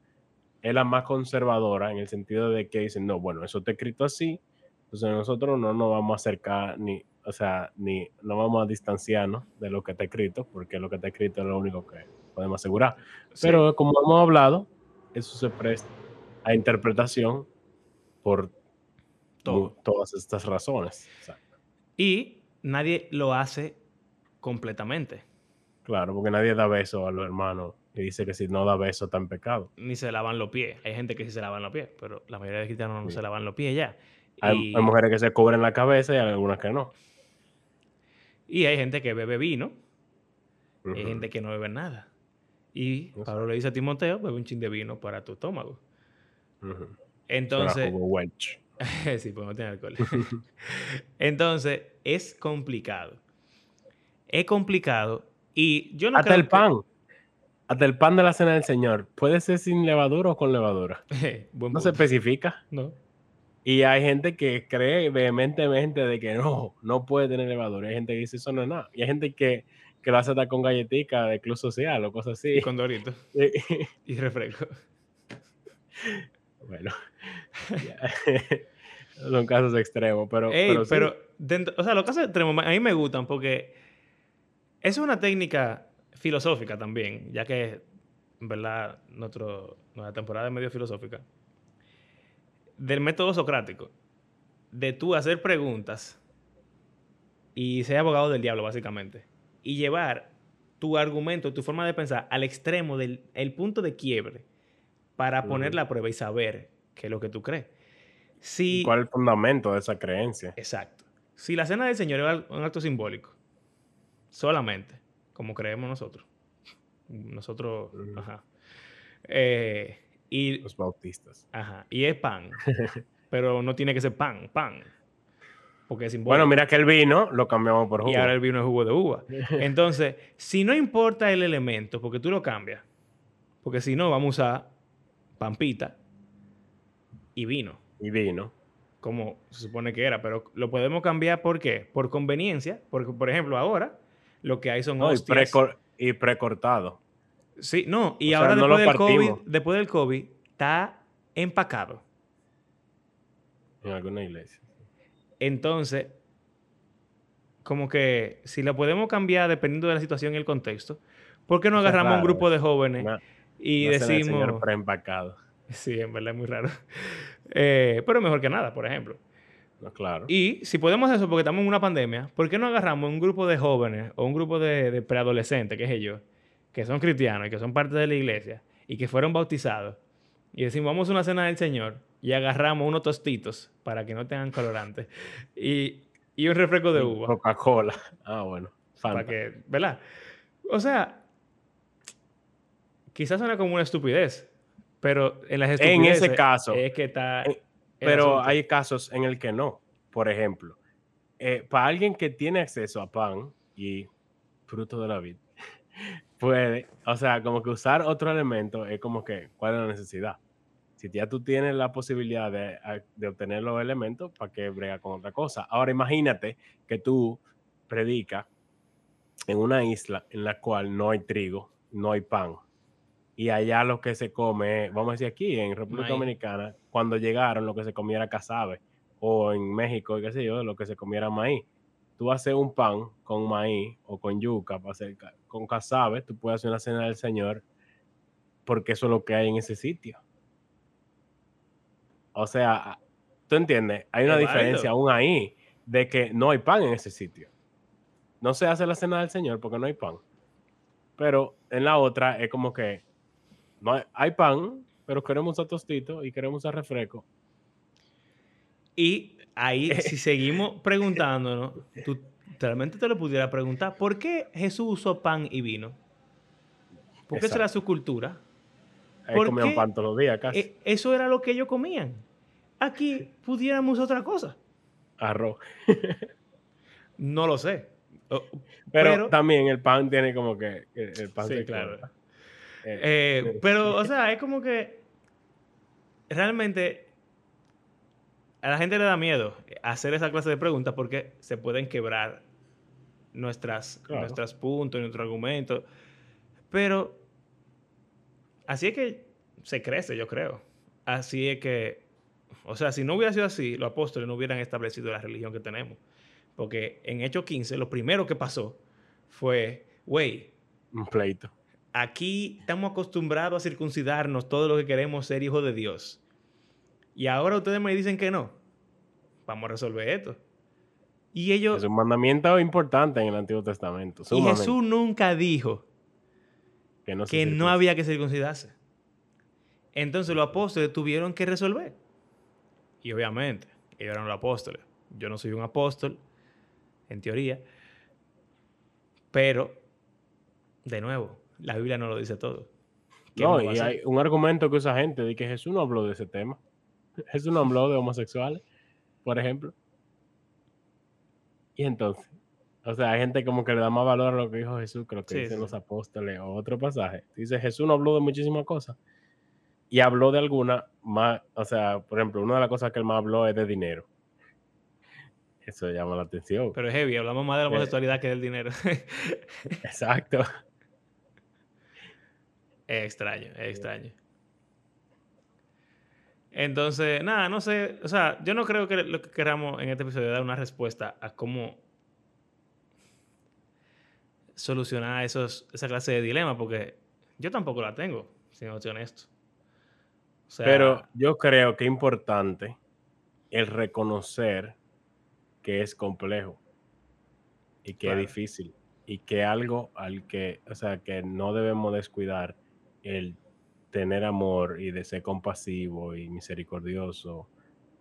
es la más conservadora en el sentido de que dicen, no, bueno, eso está escrito así, entonces nosotros no nos vamos a acercar ni, o sea, ni no vamos a distanciarnos de lo que está escrito, porque lo que está escrito es lo único que podemos asegurar. Sí. Pero como hemos hablado, eso se presta a interpretación por Todo. todas estas razones. Exacto. Y nadie lo hace completamente. Claro, porque nadie da beso a los hermanos y dice que si no da beso está en pecado. Ni se lavan los pies. Hay gente que sí se lavan los pies, pero la mayoría de cristianos no Sí. se lavan los pies ya. Hay, Y, hay mujeres que se cubren la cabeza y hay algunas que no. y hay gente que bebe vino, y hay gente que no bebe nada. Y. Pablo le dice a Timoteo, bebe un chin de vino para tu estómago. Ujú. Suena Entonces, (laughs) sí, pues no tiene alcohol. (laughs) Entonces, es complicado. Es complicado. Y yo no Hasta creo el que- pan. Hasta el pan de la cena del Señor. ¿Puede ser sin levadura o con levadura? (laughs) Buen No se especifica. No. Y hay gente que cree vehementemente de que no, no puede tener levadura. Hay gente que dice eso no es nada. Y hay gente que, que lo hace hasta con galletica de club social o cosas así. Y con dorito. (laughs) y refresco. Bueno. (laughs) Son casos extremos, pero. pero, o sea, los casos extremos a mí me gustan porque es una técnica filosófica también, ya que, en verdad, nuestro, nuestra temporada es medio filosófica. Del método socrático, de tú hacer preguntas y ser abogado del diablo, básicamente, y llevar tu argumento, tu forma de pensar al extremo del el punto de quiebre para poner la prueba y saber qué es lo que tú crees. Si, ¿Cuál es el fundamento de esa creencia? Exacto. Si la cena del Señor es un acto simbólico, solamente, como creemos nosotros, nosotros, ajá. Eh, y, Los bautistas. Ajá. Y es pan, (laughs) pero no tiene que ser pan, pan. Porque es. Bueno, mira que el vino lo cambiamos por jugo. Y ahora el vino es jugo de uva. (laughs) Entonces, si no importa el elemento, porque tú lo cambias, porque si no, vamos a usar pampita y vino. Y vino. Como se supone que era, pero lo podemos cambiar ¿por qué? Por conveniencia, porque por ejemplo ahora lo que hay son no, Y, precortado. Sí, no, y ahora después, del COVID, después del COVID está empacado. En alguna iglesia. Entonces, como que si la podemos cambiar dependiendo de la situación y el contexto, ¿por qué no agarramos un grupo de jóvenes y decimos... preempacado. (laughs) Sí, en verdad es muy raro. Eh, pero mejor que nada, por ejemplo. Claro. Y si podemos eso porque estamos en una pandemia, ¿por qué no agarramos un grupo de jóvenes o un grupo de, preadolescentes, qué sé yo, que son cristianos y que son parte de la iglesia y que fueron bautizados y decimos, vamos a una cena del Señor y agarramos unos tostitos para que no tengan colorantes y, y un refresco de uva. Coca-Cola. Ah, bueno. Para que, ¿verdad? O sea, quizás suena como una estupidez, pero en las En ese caso. Es que está. Pero hay casos en el que no. Por ejemplo, eh, para alguien que tiene acceso a pan y fruto de la vida, (laughs) puede, o sea, como que usar otro elemento es como que, ¿cuál es la necesidad? Si ya tú tienes la posibilidad de, de obtener los elementos, ¿para qué brega con otra cosa? Ahora imagínate que tú predicas en una isla en la cual no hay trigo, no hay pan, y allá lo que se come, vamos a decir aquí en República Dominicana, cuando llegaron lo que se comiera cazabe, o en México, qué sé yo, lo que se comiera maíz. Tú haces un pan con maíz o con yuca, para hacer, con cazabe, tú puedes hacer una cena del Señor, porque eso es lo que hay en ese sitio. O sea, tú entiendes, hay una diferencia aún ahí de que no hay pan en ese sitio. No se hace la cena del Señor porque no hay pan. Pero en la otra es como que no hay, pan, pero queremos a tostito y queremos a refresco. Y ahí, (laughs) si seguimos preguntándonos, tú realmente te lo pudieras preguntar, ¿por qué Jesús usó pan y vino? ¿Por qué será su cultura? Ellos comían pan todos los días casi. E, eso era lo que ellos comían. Aquí pudiéramos otra cosa. Arroz. no lo sé. Pero, también el pan tiene como que el pan sí, claro. Eh, pero, o sea, es como que realmente a la gente le da miedo hacer esa clase de preguntas porque se pueden quebrar nuestras, nuestros puntos, nuestros argumentos. Pero así es que se crece, yo creo. Así es que, o sea, si no hubiera sido así, los apóstoles no hubieran establecido la religión que tenemos. Porque en Hechos 15, lo primero que pasó fue, güey. Un pleito aquí estamos acostumbrados a circuncidarnos todo lo que queremos ser hijos de Dios. Y ahora ustedes me dicen que no. Vamos a resolver esto. Y ellos... Es un mandamiento importante en el Antiguo Testamento. Y Jesús nunca dijo que no, que no había que circuncidarse. Entonces los apóstoles tuvieron que resolver. Y obviamente, ellos eran los apóstoles. Yo no soy un apóstol, en teoría. Pero, de nuevo, la Biblia no lo dice todo. No, y hay un argumento que usa gente de que Jesús no habló de ese tema. (laughs) Jesús no habló de homosexuales, por ejemplo. Y entonces, o sea, hay gente como que le da más valor a lo que dijo Jesús que lo que dicen los apóstoles o otro pasaje. Dice, Jesús no habló de muchísimas cosas. y habló de alguna más, o sea, por ejemplo, una de las cosas que él más habló es de dinero. Eso llama la atención. Pero es heavy, hablamos más de la Eh. homosexualidad que del dinero. (laughs) Exacto. Es extraño, es extraño. Entonces, nada, no sé, o sea, yo no creo que lo que queramos en este episodio es dar una respuesta a cómo solucionar esos, esa clase de dilema, porque yo tampoco la tengo, si no soy honesto. O sea, Pero yo creo que es importante el reconocer que es complejo y que Claro. es difícil y que algo al que, o sea, que no debemos descuidar el tener amor y de ser compasivo y misericordioso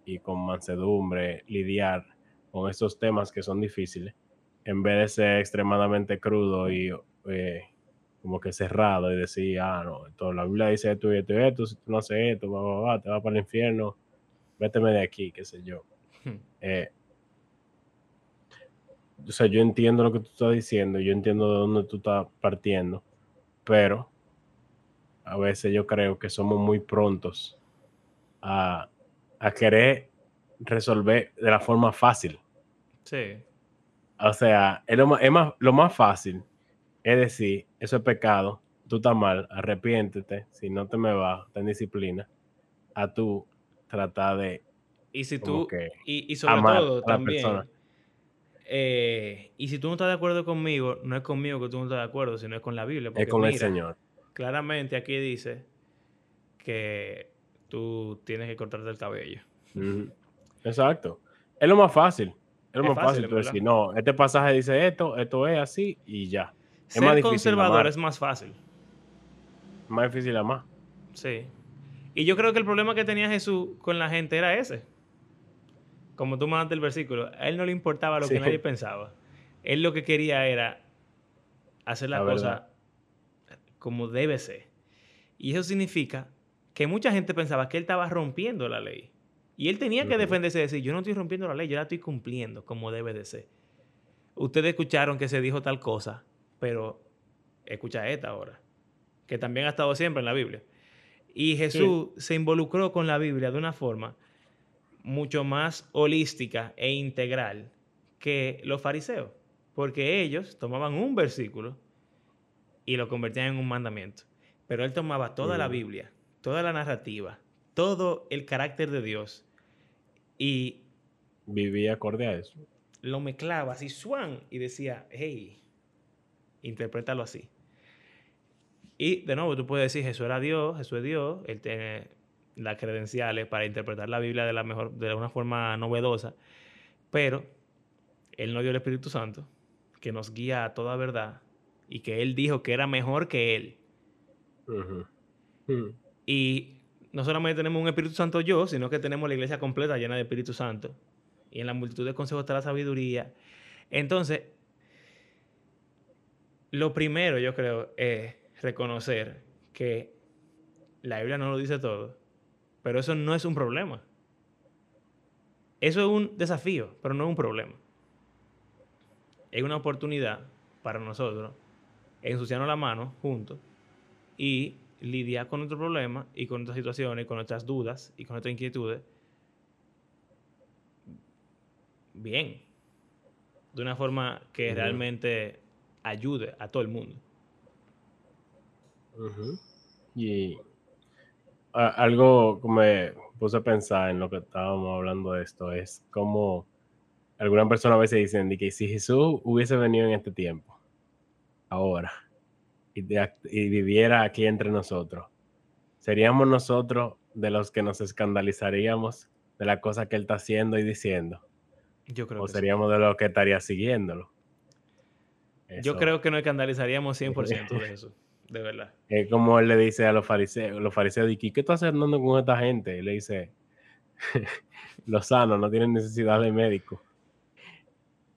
y con mansedumbre lidiar con esos temas que son difíciles en vez de ser extremadamente crudo y eh, como que cerrado y decir, ah, no, esto, la Biblia dice esto y esto y esto, si tú no haces esto, va, va, va, te vas para el infierno, véteme de aquí, qué sé yo. Eh, o sea, yo entiendo lo que tú estás diciendo, yo entiendo de dónde tú estás partiendo, pero a veces yo creo que somos muy prontos a, a querer resolver de la forma fácil. sí, O sea, es lo más, es más- lo más fácil es decir, eso es pecado, tú estás mal, arrepiéntete, si no te me vas, ten disciplina, a tú tratar de y si tú, y, y sobre todo también, eh, y si tú no estás de acuerdo conmigo, no es conmigo que tú no estás de acuerdo, sino es con la Biblia. es porque con el Señor. Claramente aquí dice que tú tienes que cortarte el cabello. Exacto. Es lo más fácil. Es lo Es más fácil, fácil. tú decir, no, este pasaje dice esto, esto es así y ya. Es más Ser difícil conservador amar. es más fácil. Más difícil amar. Sí. Y yo creo que el problema que tenía Jesús con la gente era ese. Como tú mandaste el versículo, a él no le importaba lo que nadie pensaba. Él lo que quería era hacer la, La cosa verdad. Como debe ser. Y eso significa que mucha gente pensaba que él estaba rompiendo la ley. Y él tenía que defenderse y decir, yo no estoy rompiendo la ley, yo la estoy cumpliendo como debe de ser. Ustedes escucharon que se dijo tal cosa, pero escucha esta ahora, que también ha estado siempre en la Biblia. Y Jesús se involucró con la Biblia de una forma mucho más holística e integral que los fariseos, porque ellos tomaban un versículo y lo convertían en un mandamiento. Pero él tomaba toda la Mm. Biblia, toda la narrativa, todo el carácter de Dios y Viví acorde a eso. lo mezclaba así, suan, y decía, hey, interprétalo así. Y de nuevo, tú puedes decir, Jesús era Dios, Jesús es Dios, él tiene las credenciales para interpretar la Biblia de la mejor, de una forma novedosa, pero él no dio el Espíritu Santo, que nos guía a toda verdad, y que él dijo que era mejor que él. Ujú. Y no solamente tenemos un Espíritu Santo yo, sino que tenemos la iglesia completa llena de Espíritu Santo. Y en la multitud de consejos está la sabiduría. Entonces, lo primero yo creo es reconocer que la Biblia no lo dice todo, pero eso no es un problema. Eso es un desafío, pero no es un problema. Es una oportunidad para nosotros ensuciarnos la mano juntos y lidiar con nuestro problema y con nuestras situaciones, con nuestras dudas y con nuestras inquietudes bien. De una forma que realmente ayude a todo el mundo. Y a- algo que me puse a pensar en lo que estábamos hablando de esto es como algunas personas a veces dicen de que si Jesús hubiese venido en este tiempo, ahora, y, de ac- y viviera aquí entre nosotros, seríamos nosotros de los que nos escandalizaríamos de la cosa que él está haciendo y diciendo, Yo creo o que sí. seríamos de los que estaría siguiéndolo. Yo creo que nos escandalizaríamos (laughs) 100% de eso. De verdad. Es como él le dice a los fariseos, los fariseos, ¿y qué tú estás andando con esta gente? Y le dice, (laughs) los sanos no tienen necesidad de médico.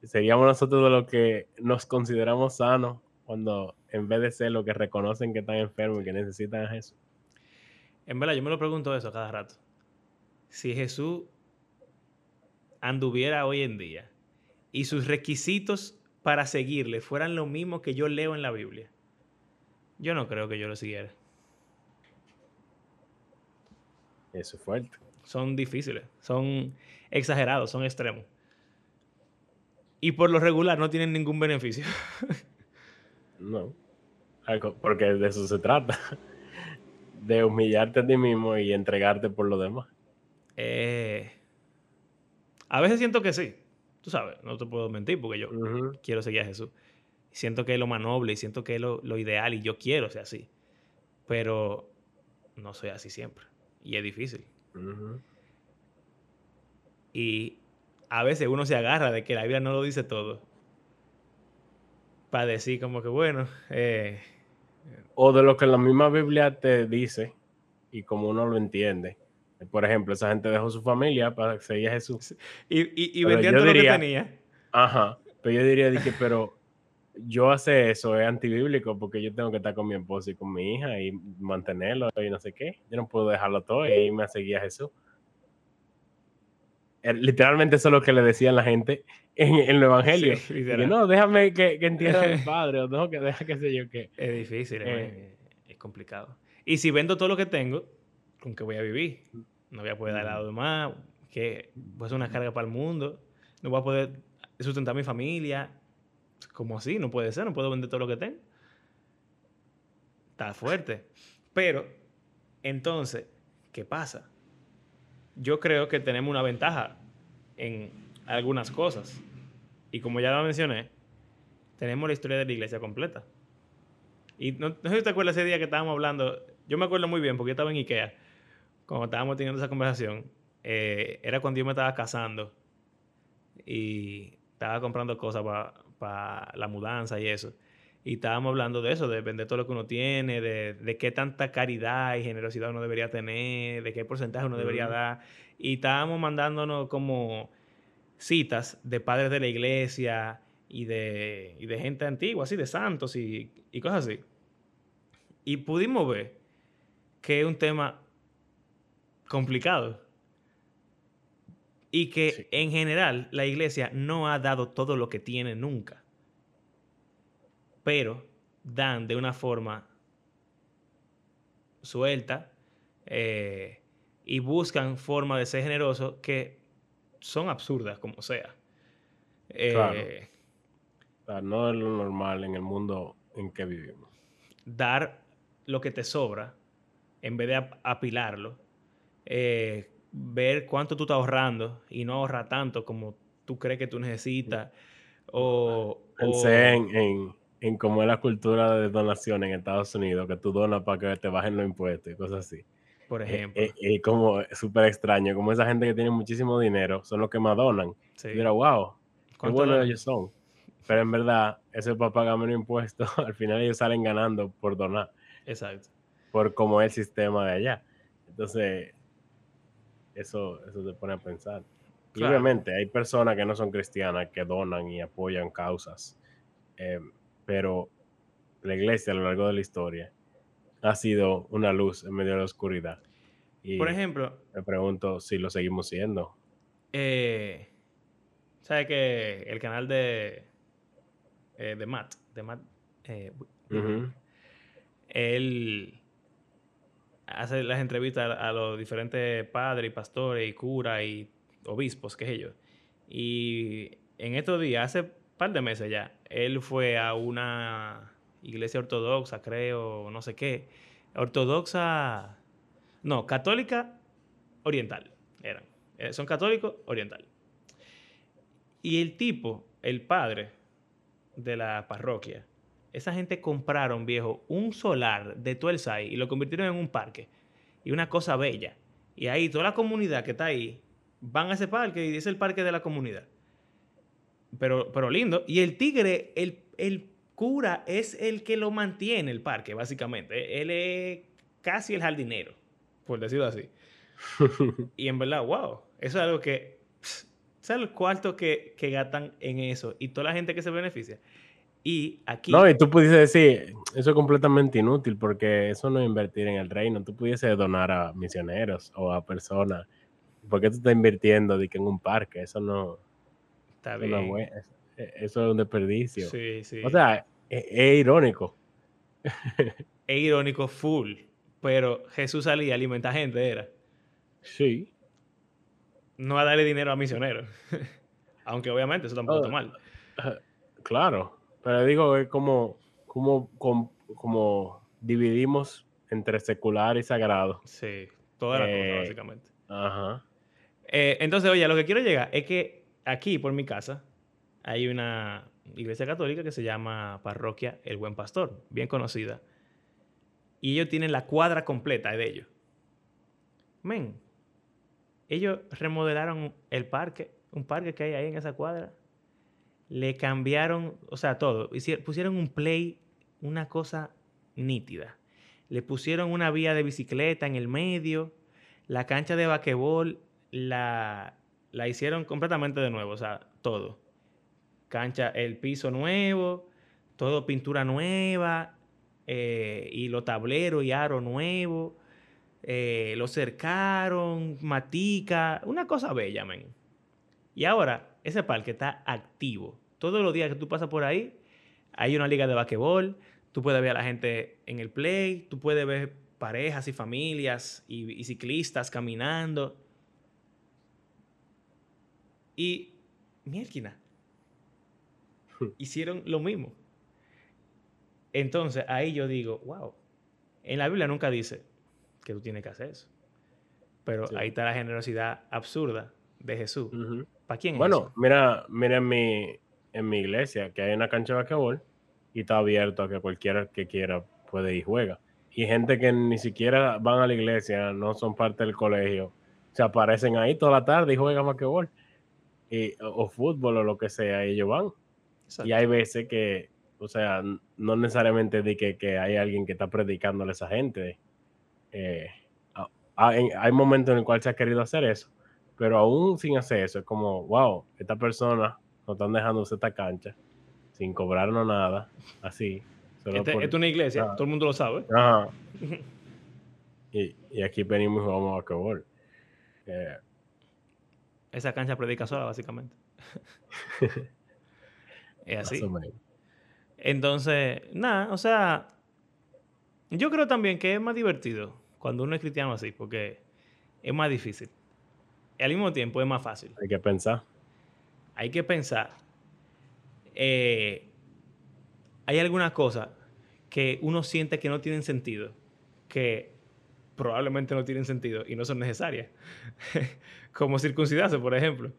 Seríamos nosotros de los que nos consideramos sanos cuando en vez de ser los que reconocen que están enfermos y que necesitan a Jesús. En verdad, yo me lo pregunto eso cada rato. Si Jesús anduviera hoy en día y sus requisitos para seguirle fueran lo mismo que yo leo en la Biblia, yo no creo que yo lo siguiera. Eso es fuerte. Son difíciles, son exagerados, son extremos. Y por lo regular no tienen ningún beneficio. (laughs) no. Porque de eso se trata. De humillarte a ti mismo y entregarte por lo demás. Eh, a veces siento que sí. Tú sabes, no te puedo mentir porque yo quiero seguir a Jesús. Siento que es lo más noble y siento que es lo, ideal y yo quiero ser así. Pero no soy así siempre. Y es difícil. Y a veces uno se agarra de que la Biblia no lo dice todo. Para decir como que, bueno... Eh, o de lo que la misma Biblia te dice y como uno lo entiende. Por ejemplo, esa gente dejó su familia para seguir a Jesús. Y, y, y vendían todo lo que tenía. Ajá. Pero yo diría que, pero yo hacer eso es antibíblico porque yo tengo que estar con mi esposo y con mi hija y mantenerlo y no sé qué. Yo no puedo dejarlo todo y irme a seguir a Jesús. Eh, literalmente eso es lo que le decían la gente en, el Evangelio. no, déjame que, que entienda a mi (laughs) padre, o no, que deja que sé yo qué. Es difícil, eh. es, complicado. Y si vendo todo lo que tengo, ¿con qué voy a vivir? No voy a poder dar lado de más, que voy a ser una carga para el mundo, no voy a poder sustentar a mi familia. Como así? No puede ser, no puedo vender todo lo que tengo. Está fuerte. Pero, entonces, ¿qué pasa? Yo creo que tenemos una ventaja en algunas cosas. Y como ya lo mencioné, tenemos la historia de la iglesia completa. Y no, sé si te acuerdas ese día que estábamos hablando, yo me acuerdo muy bien porque yo estaba en Ikea, cuando estábamos teniendo esa conversación, eh, era cuando yo me estaba casando y estaba comprando cosas para la mudanza y eso. Y estábamos hablando de eso, de vender todo lo que uno tiene, de, de qué tanta caridad y generosidad uno debería tener, de qué porcentaje uno debería dar. Y estábamos mandándonos como citas de padres de la iglesia y de, y de gente antigua, así, de santos y, y, cosas así. Y pudimos ver que es un tema complicado y que en general la iglesia no ha dado todo lo que tiene nunca, pero dan de una forma suelta eh, y buscan forma de ser generosos que son absurdas como sea. Eh, no es lo normal en el mundo en que vivimos. Dar lo que te sobra en vez de apilarlo. Eh, ver cuánto tú estás ahorrando y no ahorrar tanto como tú crees que tú necesitas. O, Pensé en, en, cómo es la cultura de donación en Estados Unidos, que tú donas para que te bajen los impuestos y cosas así por eh, ejemplo. Y, eh, como súper extraño, como esa gente que tiene muchísimo dinero son los que más donan. Sí. Y wow, qué buenos ellos son. Pero en verdad, eso es para pagar menos impuestos. (laughs) Al final ellos salen ganando por donar. Exacto. Por cómo es el sistema de allá. Entonces, eso, eso se pone a pensar. Y obviamente hay personas que no son cristianas que donan y apoyan causas. Eh, pero la iglesia a lo largo de la historia ha sido una luz en medio de la oscuridad. Y Por ejemplo, me pregunto si lo seguimos siendo. Eh, ¿Sabe que el canal de, eh, de Matt, de Matt eh, él hace las entrevistas a, los diferentes padres pastores y curas y obispos, qué sé yo. Y en estos días, hace un par de meses ya, él fue a una iglesia ortodoxa, creo, no sé qué. Ortodoxa, no, católica oriental eran. Eh, son católicos oriental. Y el tipo, el padre de la parroquia, esa gente compraron, viejo, un solar de todo el SAI y lo convirtieron en un parque. Y una cosa bella. Y ahí toda la comunidad que está ahí van a ese parque y es el parque de la comunidad. Pero, pero lindo. Y el tigre, el, el cura es el que lo mantiene el parque, básicamente. Él es casi el jardinero, por decirlo así. (laughs) y en verdad, wow, eso es algo que... es el cuarto que, que gastan en eso y toda la gente que se beneficia. Y aquí... No, y tú pudiese decir, eso es completamente inútil porque eso no es invertir en el reino. Tú pudiese donar a misioneros o a personas. ¿Por qué tú estás invirtiendo de que en un parque? Eso no... Está bien. E, eso es un desperdicio. Sí, sí. O sea, e, es, irónico. (laughs) es irónico full. Pero Jesús salía a alimentar gente, era. Sí. No a darle dinero a misioneros. (laughs) Aunque obviamente eso tampoco está Ah, mal. Claro, pero digo, es como, como, com- como dividimos entre secular y sagrado. Sí, toda la cosa, Eh, básicamente. Ajá. Eh, entonces, oye, a lo que quiero llegar es que aquí, por mi casa, hay una iglesia católica que se llama Parroquia El Buen Pastor, bien conocida. Y ellos tienen la cuadra completa de ellos. Men, ellos remodelaron el parque, un parque que hay ahí en esa cuadra. Le cambiaron, o sea, todo. Pusieron un play, una cosa nítida. Le pusieron una vía de bicicleta en el medio. La cancha de basquetbol la, la hicieron completamente de nuevo, o sea, todo. Cancha, el piso nuevo, todo pintura nueva, eh, y los tableros y aro nuevo. eh, lo cercaron, matica, una cosa bella, men. Y ahora, ese parque está activo. Todos los días que tú pasas por ahí, hay una liga de basquetbol, tú puedes ver a la gente en el play, tú puedes ver parejas y familias y, y ciclistas caminando. Y, mierda, hicieron lo mismo. Entonces, ahí yo digo, wow, en la Biblia nunca dice que tú tienes que hacer eso. Pero Sí. ahí está la generosidad absurda de Jesús. ¿Para quién es Bueno, eso? mira, mira en mi, en mi iglesia que hay una cancha de basquetbol y está abierto a que cualquiera que quiera puede ir y juega. Y gente que ni siquiera van a la iglesia, no son parte del colegio, se aparecen ahí toda la tarde y juegan basquetbol. Y, o, fútbol o lo que sea, ellos van. Exacto. Y hay veces que, o sea, no necesariamente de que, que hay alguien que está predicándole a esa gente. Eh, hay, hay momentos en el cual se ha querido hacer eso, pero aún sin hacer eso, es como, wow, esta persona nos están dejando esta cancha sin cobrarnos nada, así. solo Este- por- es una iglesia, Ah. todo el mundo lo sabe. Ajá. (laughs) Y, y aquí venimos y jugamos a basquetbol. Eh, Esa cancha predica sola, básicamente. (laughs) es así. Entonces, nada, o sea, yo creo también que es más divertido cuando uno es cristiano así, porque es más difícil. Y al mismo tiempo es más fácil. Hay que pensar. Hay que pensar. eh, hay algunas cosas que uno siente que no tienen sentido, que probablemente no tienen sentido y no son necesarias. (laughs) Como circuncidarse, por ejemplo.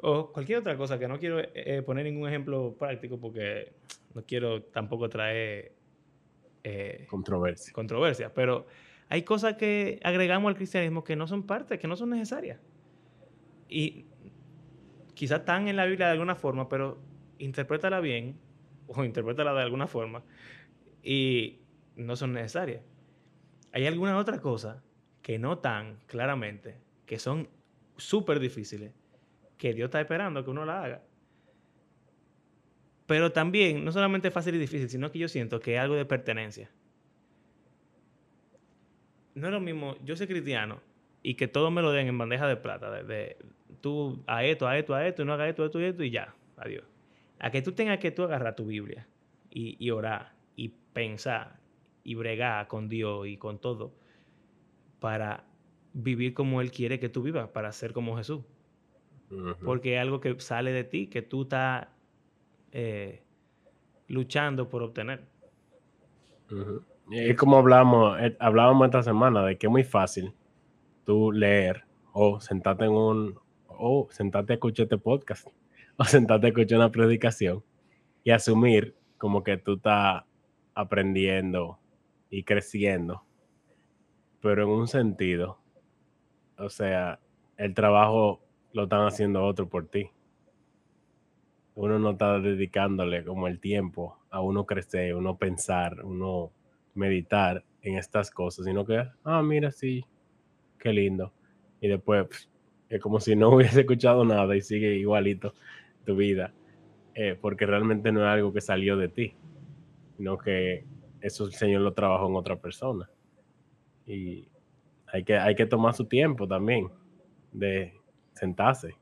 O cualquier otra cosa que no quiero eh, poner ningún ejemplo práctico porque no quiero tampoco traer eh, Controversia. controversias, pero hay cosas que agregamos al cristianismo que no son parte, que no son necesarias. Y quizás están en la Biblia de alguna forma, pero interprétala bien o (laughs) interprétala de alguna forma y no son necesarias. Hay alguna otra cosa que no tan claramente, que son súper difíciles, que Dios está esperando que uno la haga. Pero también, no solamente fácil y difícil, sino que yo siento que es algo de pertenencia. No es lo mismo, yo soy cristiano y que todo me lo den en bandeja de plata, de, tú a esto, a esto, a esto, y no hagas esto, esto y esto y ya, adiós. A que tú tengas que tú agarrar tu Biblia y orar y pensar y bregar con Dios y con todo para vivir como Él quiere que tú vivas, para ser como Jesús. Porque es algo que sale de ti, que tú estás eh, luchando por obtener. Es como hablamos, eh, hablábamos esta semana de que es muy fácil tú leer o sentarte en un o sentarte a escuchar este podcast (laughs) o sentarte a escuchar una predicación y asumir como que tú estás aprendiendo y creciendo, pero en un sentido, o sea, el trabajo lo están haciendo otro por ti. Uno no está dedicándole como el tiempo a uno crecer, uno pensar, uno meditar en estas cosas, sino que, ah, mira, sí, qué lindo. Y después es como si no (laughs) hubiese escuchado nada y sigue igualito tu vida, eh, porque realmente no es algo que salió de ti, sino que eso el Señor lo trabajó en otra persona. Y hay que, hay que tomar su tiempo también de sentarse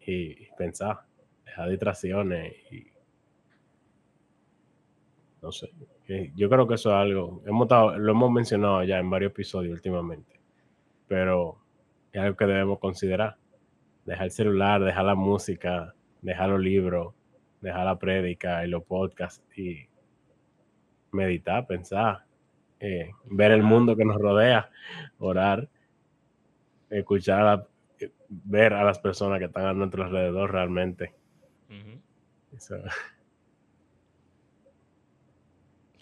y, pensar, dejar distracciones y no sé. que Yo creo que eso es algo, hemos estado- lo hemos mencionado ya en varios episodios últimamente, pero es algo que debemos considerar. Dejar el celular, dejar la música, dejar los libros, dejar la prédica y los podcasts y meditar, pensar, eh, ver el mundo que nos rodea, orar, escuchar, ver a las personas que están a nuestro alrededor realmente.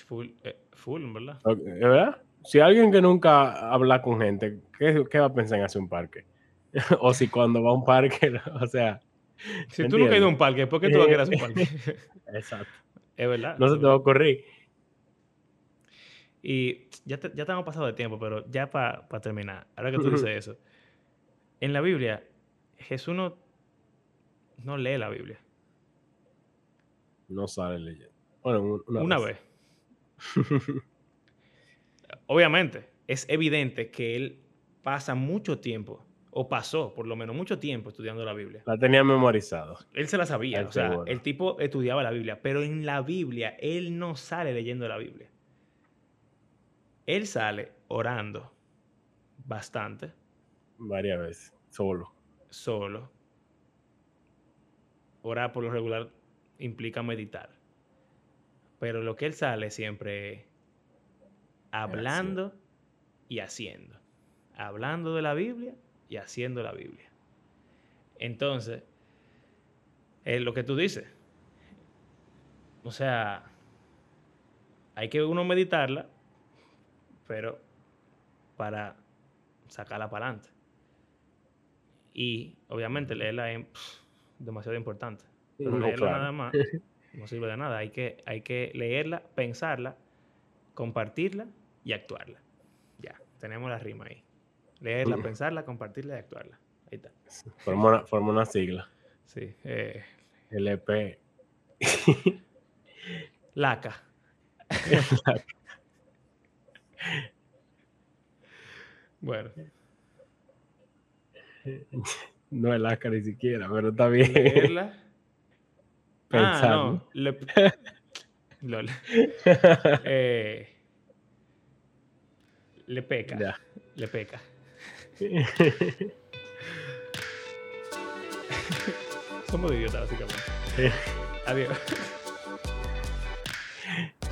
Full, eh, full, ¿verdad? ¿verdad? Si alguien que nunca habla con gente, ¿qué, ¿qué, va a pensar en hacer un parque? (laughs) o si cuando va a un parque, (laughs) o sea... Si tú nunca has ido a un parque, ¿por qué tú vas a querer hacer un parque? (laughs) Exacto. Es verdad. No se te va a ocurrir. Y ya, te, ya estamos pasado de tiempo, pero ya para terminar, ahora que tú dices eso, en la Biblia, Jesús no, no lee la Biblia. No sale leyendo. Bueno, una, una vez. (laughs) Obviamente, es evidente que él pasa mucho tiempo, o pasó por lo menos mucho tiempo estudiando la Biblia. La tenía memorizado. Él se la sabía, o sea, el tipo estudiaba la Biblia, pero en la Biblia él no sale leyendo la Biblia. Él sale orando bastante. Varias veces, solo. Solo. Orar por lo regular implica meditar. Pero lo que él sale siempre hablando y haciendo. Hablando de la Biblia y haciendo la Biblia. Entonces, es lo que tú dices. O sea, hay que uno meditarla pero para sacarla para adelante. Y obviamente leerla es demasiado importante. Pero leerla nada más (laughs) no sirve de nada. Hay que, hay que leerla, pensarla, compartirla y actuarla. Ya, tenemos la rima ahí. Leerla, pensarla, compartirla y actuarla. Ahí está. Forma una, forma una sigla. Sí. Eh, LP. LACA. (laughs) (laughs) Bueno. (laughs) No es LACA ni siquiera, pero está bien. Leerla. (laughs) Ah, no. Le... (laughs) Lol. Eh... Le peca. Ya. Le peca. Somos idiotas, básicamente. Adiós.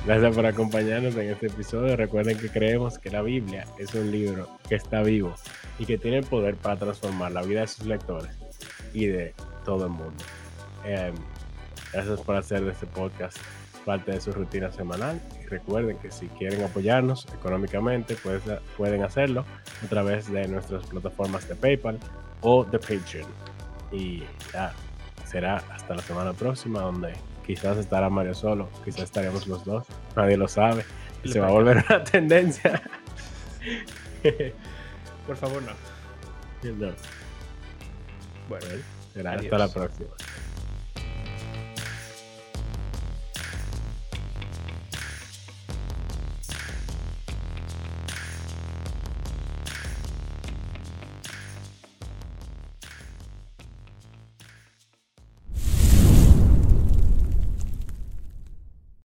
Gracias por acompañarnos en este episodio. Recuerden que creemos que la Biblia es un libro que está vivo y que tiene el poder para transformar la vida de sus lectores y de todo el mundo. Em, gracias por hacer de este podcast parte de su rutina semanal. Y recuerden que si quieren apoyarnos económicamente, pues, pueden hacerlo a través de nuestras plataformas de PayPal o de Patreon. Y ya será hasta la semana próxima donde Quizás estará Mario solo, quizás estaremos los dos, nadie lo sabe. se va a volver una tendencia. (laughs) Por favor, no. no. Bueno, hasta la próxima.